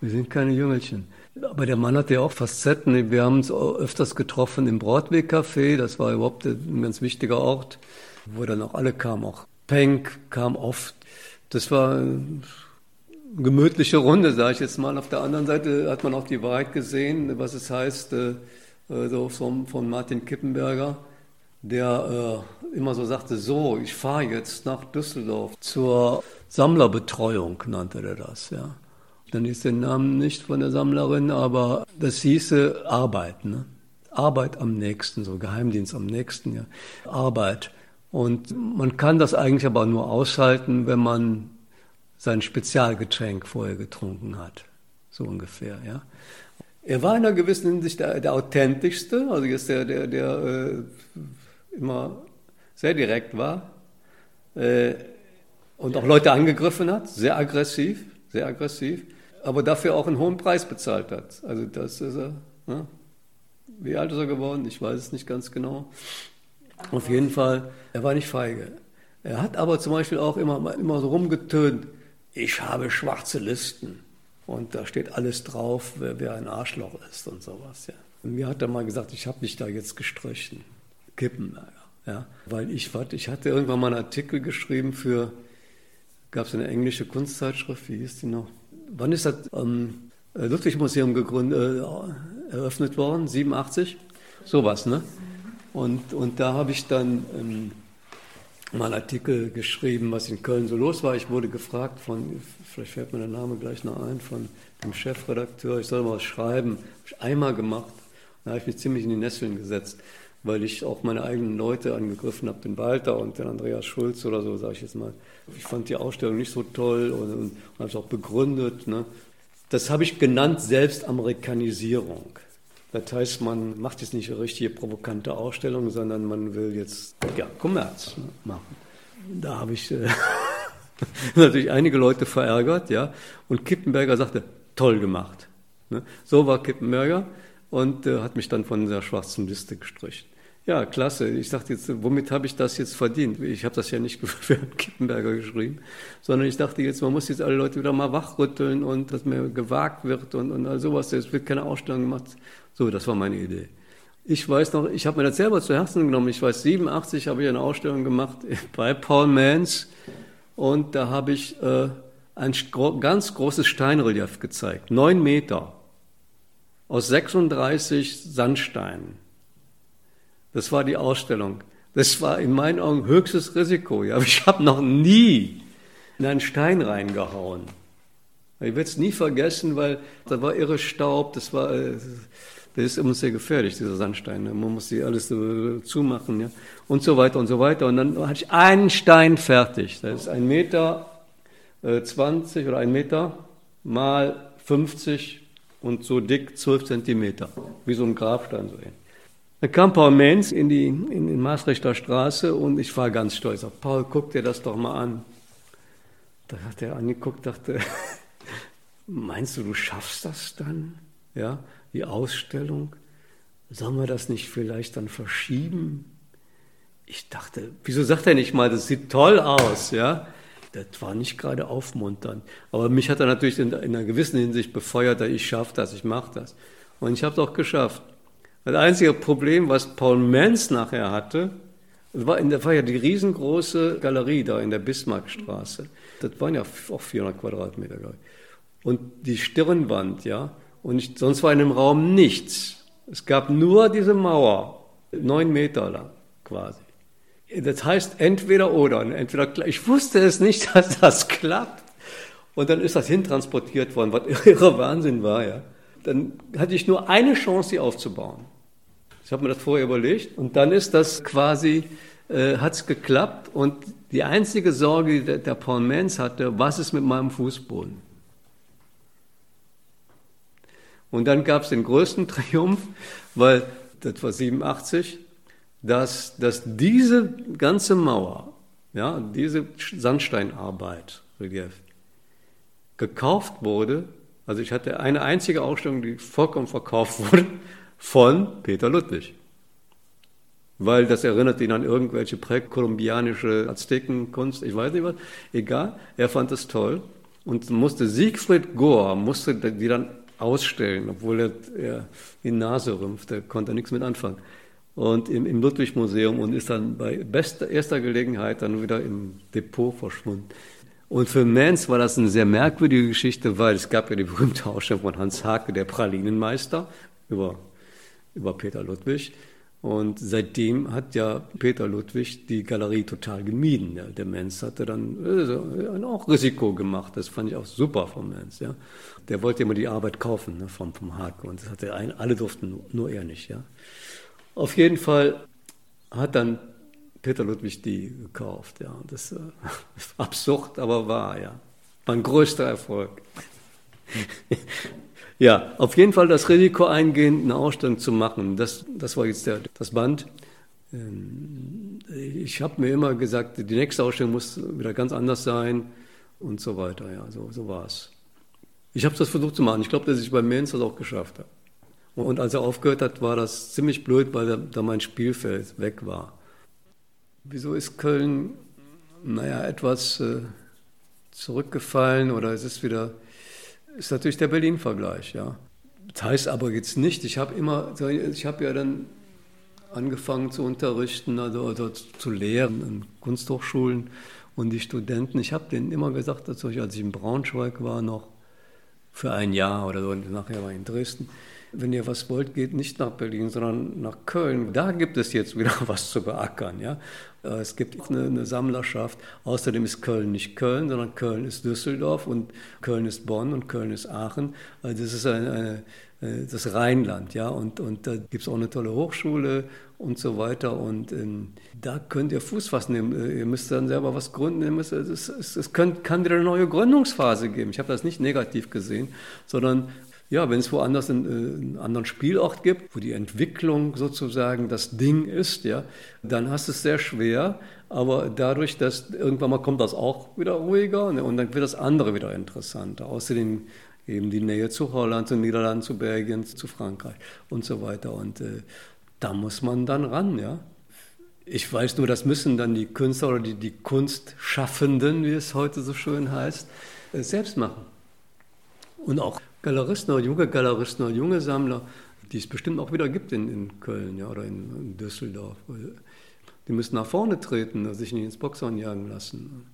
Wir sind keine Jüngelchen. Aber der Mann hatte ja auch Facetten. Wir haben uns öfters getroffen im Broadway-Café. Das war überhaupt ein ganz wichtiger Ort, wo dann auch alle kamen. Auch Penk kam oft. Das war eine gemütliche Runde, sage ich jetzt mal. Auf der anderen Seite hat man auch die Wahrheit gesehen, was es heißt, äh, so von, von Martin Kippenberger, der äh, immer so sagte, so, ich fahre jetzt nach Düsseldorf zur Sammlerbetreuung, nannte er das, ja dann ist der Name nicht von der Sammlerin, aber das hieße Arbeit. Ne? Arbeit am nächsten, so Geheimdienst am nächsten, ja. Arbeit. Und man kann das eigentlich aber nur aushalten, wenn man sein Spezialgetränk vorher getrunken hat. So ungefähr, ja. Er war in einer gewissen Hinsicht der, der authentischste, also jetzt der, der, der äh, immer sehr direkt war äh, und auch Leute angegriffen hat, sehr aggressiv, sehr aggressiv, aber dafür auch einen hohen Preis bezahlt hat. Also das ist er. Ne? Wie alt ist er geworden? Ich weiß es nicht ganz genau. Auf jeden Fall, er war nicht feige. Er hat aber zum Beispiel auch immer, immer so rumgetönt, ich habe schwarze Listen. Und da steht alles drauf, wer, wer ein Arschloch ist und sowas. Ja. Und mir hat er mal gesagt, ich habe mich da jetzt gestrichen. Kippenberger. Ja. Weil ich, ich hatte irgendwann mal einen Artikel geschrieben für, gab es eine englische Kunstzeitschrift, wie hieß die noch? Wann ist das ähm, Ludwig-Museum gegründet, äh, eröffnet worden? 87? Sowas, ne? Und, und da habe ich dann ähm, mal Artikel geschrieben, was in Köln so los war. Ich wurde gefragt von, vielleicht fällt mir der Name gleich noch ein, von dem Chefredakteur, ich soll mal was schreiben. Habe ich einmal gemacht. Da habe ich mich ziemlich in die Nesseln gesetzt, weil ich auch meine eigenen Leute angegriffen habe, den Walter und den Andreas Schulz oder so, sage ich jetzt mal. Ich fand die Ausstellung nicht so toll und, und, und habe es auch begründet. Ne? Das habe ich genannt Selbstamerikanisierung. Das heißt, man macht jetzt nicht eine richtige provokante Ausstellung, sondern man will jetzt ja, Kommerz machen. Da habe ich äh, <laughs> natürlich einige Leute verärgert, ja. Und Kippenberger sagte, toll gemacht. Ne? So war Kippenberger und äh, hat mich dann von der schwarzen Liste gestrichen. Ja, klasse. Ich dachte jetzt, womit habe ich das jetzt verdient? Ich habe das ja nicht <laughs> für Kippenberger geschrieben, sondern ich dachte jetzt, man muss jetzt alle Leute wieder mal wachrütteln und dass mehr gewagt wird und, und all sowas. Es wird keine Ausstellung gemacht. So, das war meine Idee. Ich weiß noch, ich habe mir das selber zu Herzen genommen. Ich weiß, 87 habe ich eine Ausstellung gemacht <laughs> bei Paul Mans und da habe ich äh, ein ganz großes Steinrelief gezeigt. Neun Meter aus 36 Sandsteinen. Das war die Ausstellung. Das war in meinen Augen höchstes Risiko. Ja. <laughs> Ich habe noch nie in einen Stein reingehauen. Ich werde es nie vergessen, weil da war irre Staub, das war, äh, das ist immer sehr gefährlich, dieser Sandstein. Ne. Man muss die alles so zumachen, ja. Und so weiter und so weiter. Und dann hatte ich einen Stein fertig. Das ist ein Meter äh, 20 oder ein Meter mal 50 und so dick 12 Zentimeter. Wie so ein Grabstein so ähnlich. Da kam Paul Menz in die in die Maastrichter Straße und ich war ganz stolz. Auf. Paul, guck dir das doch mal an. Da hat er angeguckt, dachte, <laughs> meinst du, du schaffst das dann? Ja, die Ausstellung? Sollen wir das nicht vielleicht dann verschieben? Ich dachte, wieso sagt er nicht mal, das sieht toll aus, ja? Das war nicht gerade aufmunternd. Aber mich hat er natürlich in, in einer gewissen Hinsicht befeuert, ich schaffe das, ich mache das. Und ich habe es auch geschafft. Das einzige Problem, was Paul Mans nachher hatte, das war, der, war ja die riesengroße Galerie da in der Bismarckstraße. Das waren ja auch 400 Quadratmeter, glaube ich. Und die Stirnwand, ja. Und ich, sonst war in dem Raum nichts. Es gab nur diese Mauer, neun Meter lang quasi. Das heißt entweder oder. Entweder, ich wusste es nicht, <laughs> dass das klappt. Und dann ist das hintransportiert worden, was <laughs> irre Wahnsinn war, ja. Dann hatte ich nur eine Chance, sie aufzubauen. Ich habe mir das vorher überlegt und dann ist das quasi, äh, hat es geklappt und die einzige Sorge, die der, der Paul Mans hatte, was ist mit meinem Fußboden? Und dann gab es den größten <laughs> Triumph, weil das war 87, dass, dass diese ganze Mauer, ja, diese Sandsteinarbeit, Relief, gekauft wurde. Also ich hatte eine einzige Ausstellung, die vollkommen verkauft <laughs> wurde von Peter Ludwig. Weil das erinnert ihn an irgendwelche präkolumbianische Aztekenkunst, ich weiß nicht was, egal, er fand es toll und musste Siegfried Gohr, musste die dann ausstellen, obwohl er, er die Nase rümpft, der konnte nichts mit anfangen. Und im, im Ludwig-Museum und ist dann bei bester, erster Gelegenheit dann wieder im Depot verschwunden. Und für Mans war das eine sehr merkwürdige Geschichte, weil es gab ja die berühmte Ausstellung von Hans Hake, der Pralinenmeister, über über Peter Ludwig. Und seitdem hat ja Peter Ludwig die Galerie total gemieden. Ja. Der Menz hatte dann äh, auch Risiko gemacht. Das fand ich auch super vom Menz. Ja. Der wollte immer die Arbeit kaufen ne, vom, vom Hake. Und das hatte ein, alle durften, nur er nicht. Ja. Auf jeden Fall hat dann Peter Ludwig die gekauft. Ja. Das äh, ist <laughs> absurd, aber wahr. Ja. Mein größter Erfolg. <laughs> Ja, auf jeden Fall das Risiko eingehen, eine Ausstellung zu machen. Das, das war jetzt der, das Band. ähm, ich habe mir immer gesagt, die nächste Ausstellung muss wieder ganz anders sein und so weiter. Ja, so, so war es. Ich habe das versucht zu machen. Ich glaube, dass ich bei Mainz das auch geschafft habe. Und als er aufgehört hat, war das ziemlich blöd, weil da mein Spielfeld weg war. Wieso ist Köln, naja, etwas äh, zurückgefallen oder es ist wieder, ist natürlich der Berlin-Vergleich, ja. Das heißt aber jetzt nicht, ich habe immer, ich habe ja dann angefangen zu unterrichten, also, also zu lehren in Kunsthochschulen und die Studenten, ich habe denen immer gesagt, dass ich, als ich in Braunschweig war, noch für ein Jahr oder so, nachher war ich in Dresden, wenn ihr was wollt, geht nicht nach Berlin, sondern nach Köln. Da gibt es jetzt wieder <laughs> was zu beackern. Ja? Äh, es gibt eine, eine, Sammlerschaft. Außerdem ist Köln nicht Köln, sondern Köln ist Düsseldorf und Köln ist Bonn und Köln ist Aachen. Also das ist eine, eine äh, das Rheinland, ja, und, und da gibt es auch eine tolle Hochschule und so weiter. Und ähm, da könnt ihr Fuß fassen. Ihr, müsst dann selber was gründen. Es, kann wieder eine neue Gründungsphase geben. Ich habe das nicht negativ gesehen, sondern ja, wenn es woanders einen, äh, einen, anderen Spielort gibt, wo die Entwicklung sozusagen das Ding ist, ja, dann hast du es sehr schwer. Aber dadurch, dass irgendwann mal kommt das auch wieder ruhiger ne, und dann wird das andere wieder interessanter. Außerdem eben die Nähe zu Holland, zu Niederlanden, zu Belgien, zu Frankreich und so weiter. Und äh, da muss man dann ran, ja. Ich weiß nur, das müssen dann die Künstler oder die, die Kunstschaffenden, wie es heute so schön heißt, äh, selbst machen. Und auch Galeristen oder junge Galeristen oder junge Sammler, die es bestimmt auch wieder gibt in, in Köln ja, oder in, in Düsseldorf. Die müssen nach vorne treten, sich nicht ins Boxhorn jagen lassen.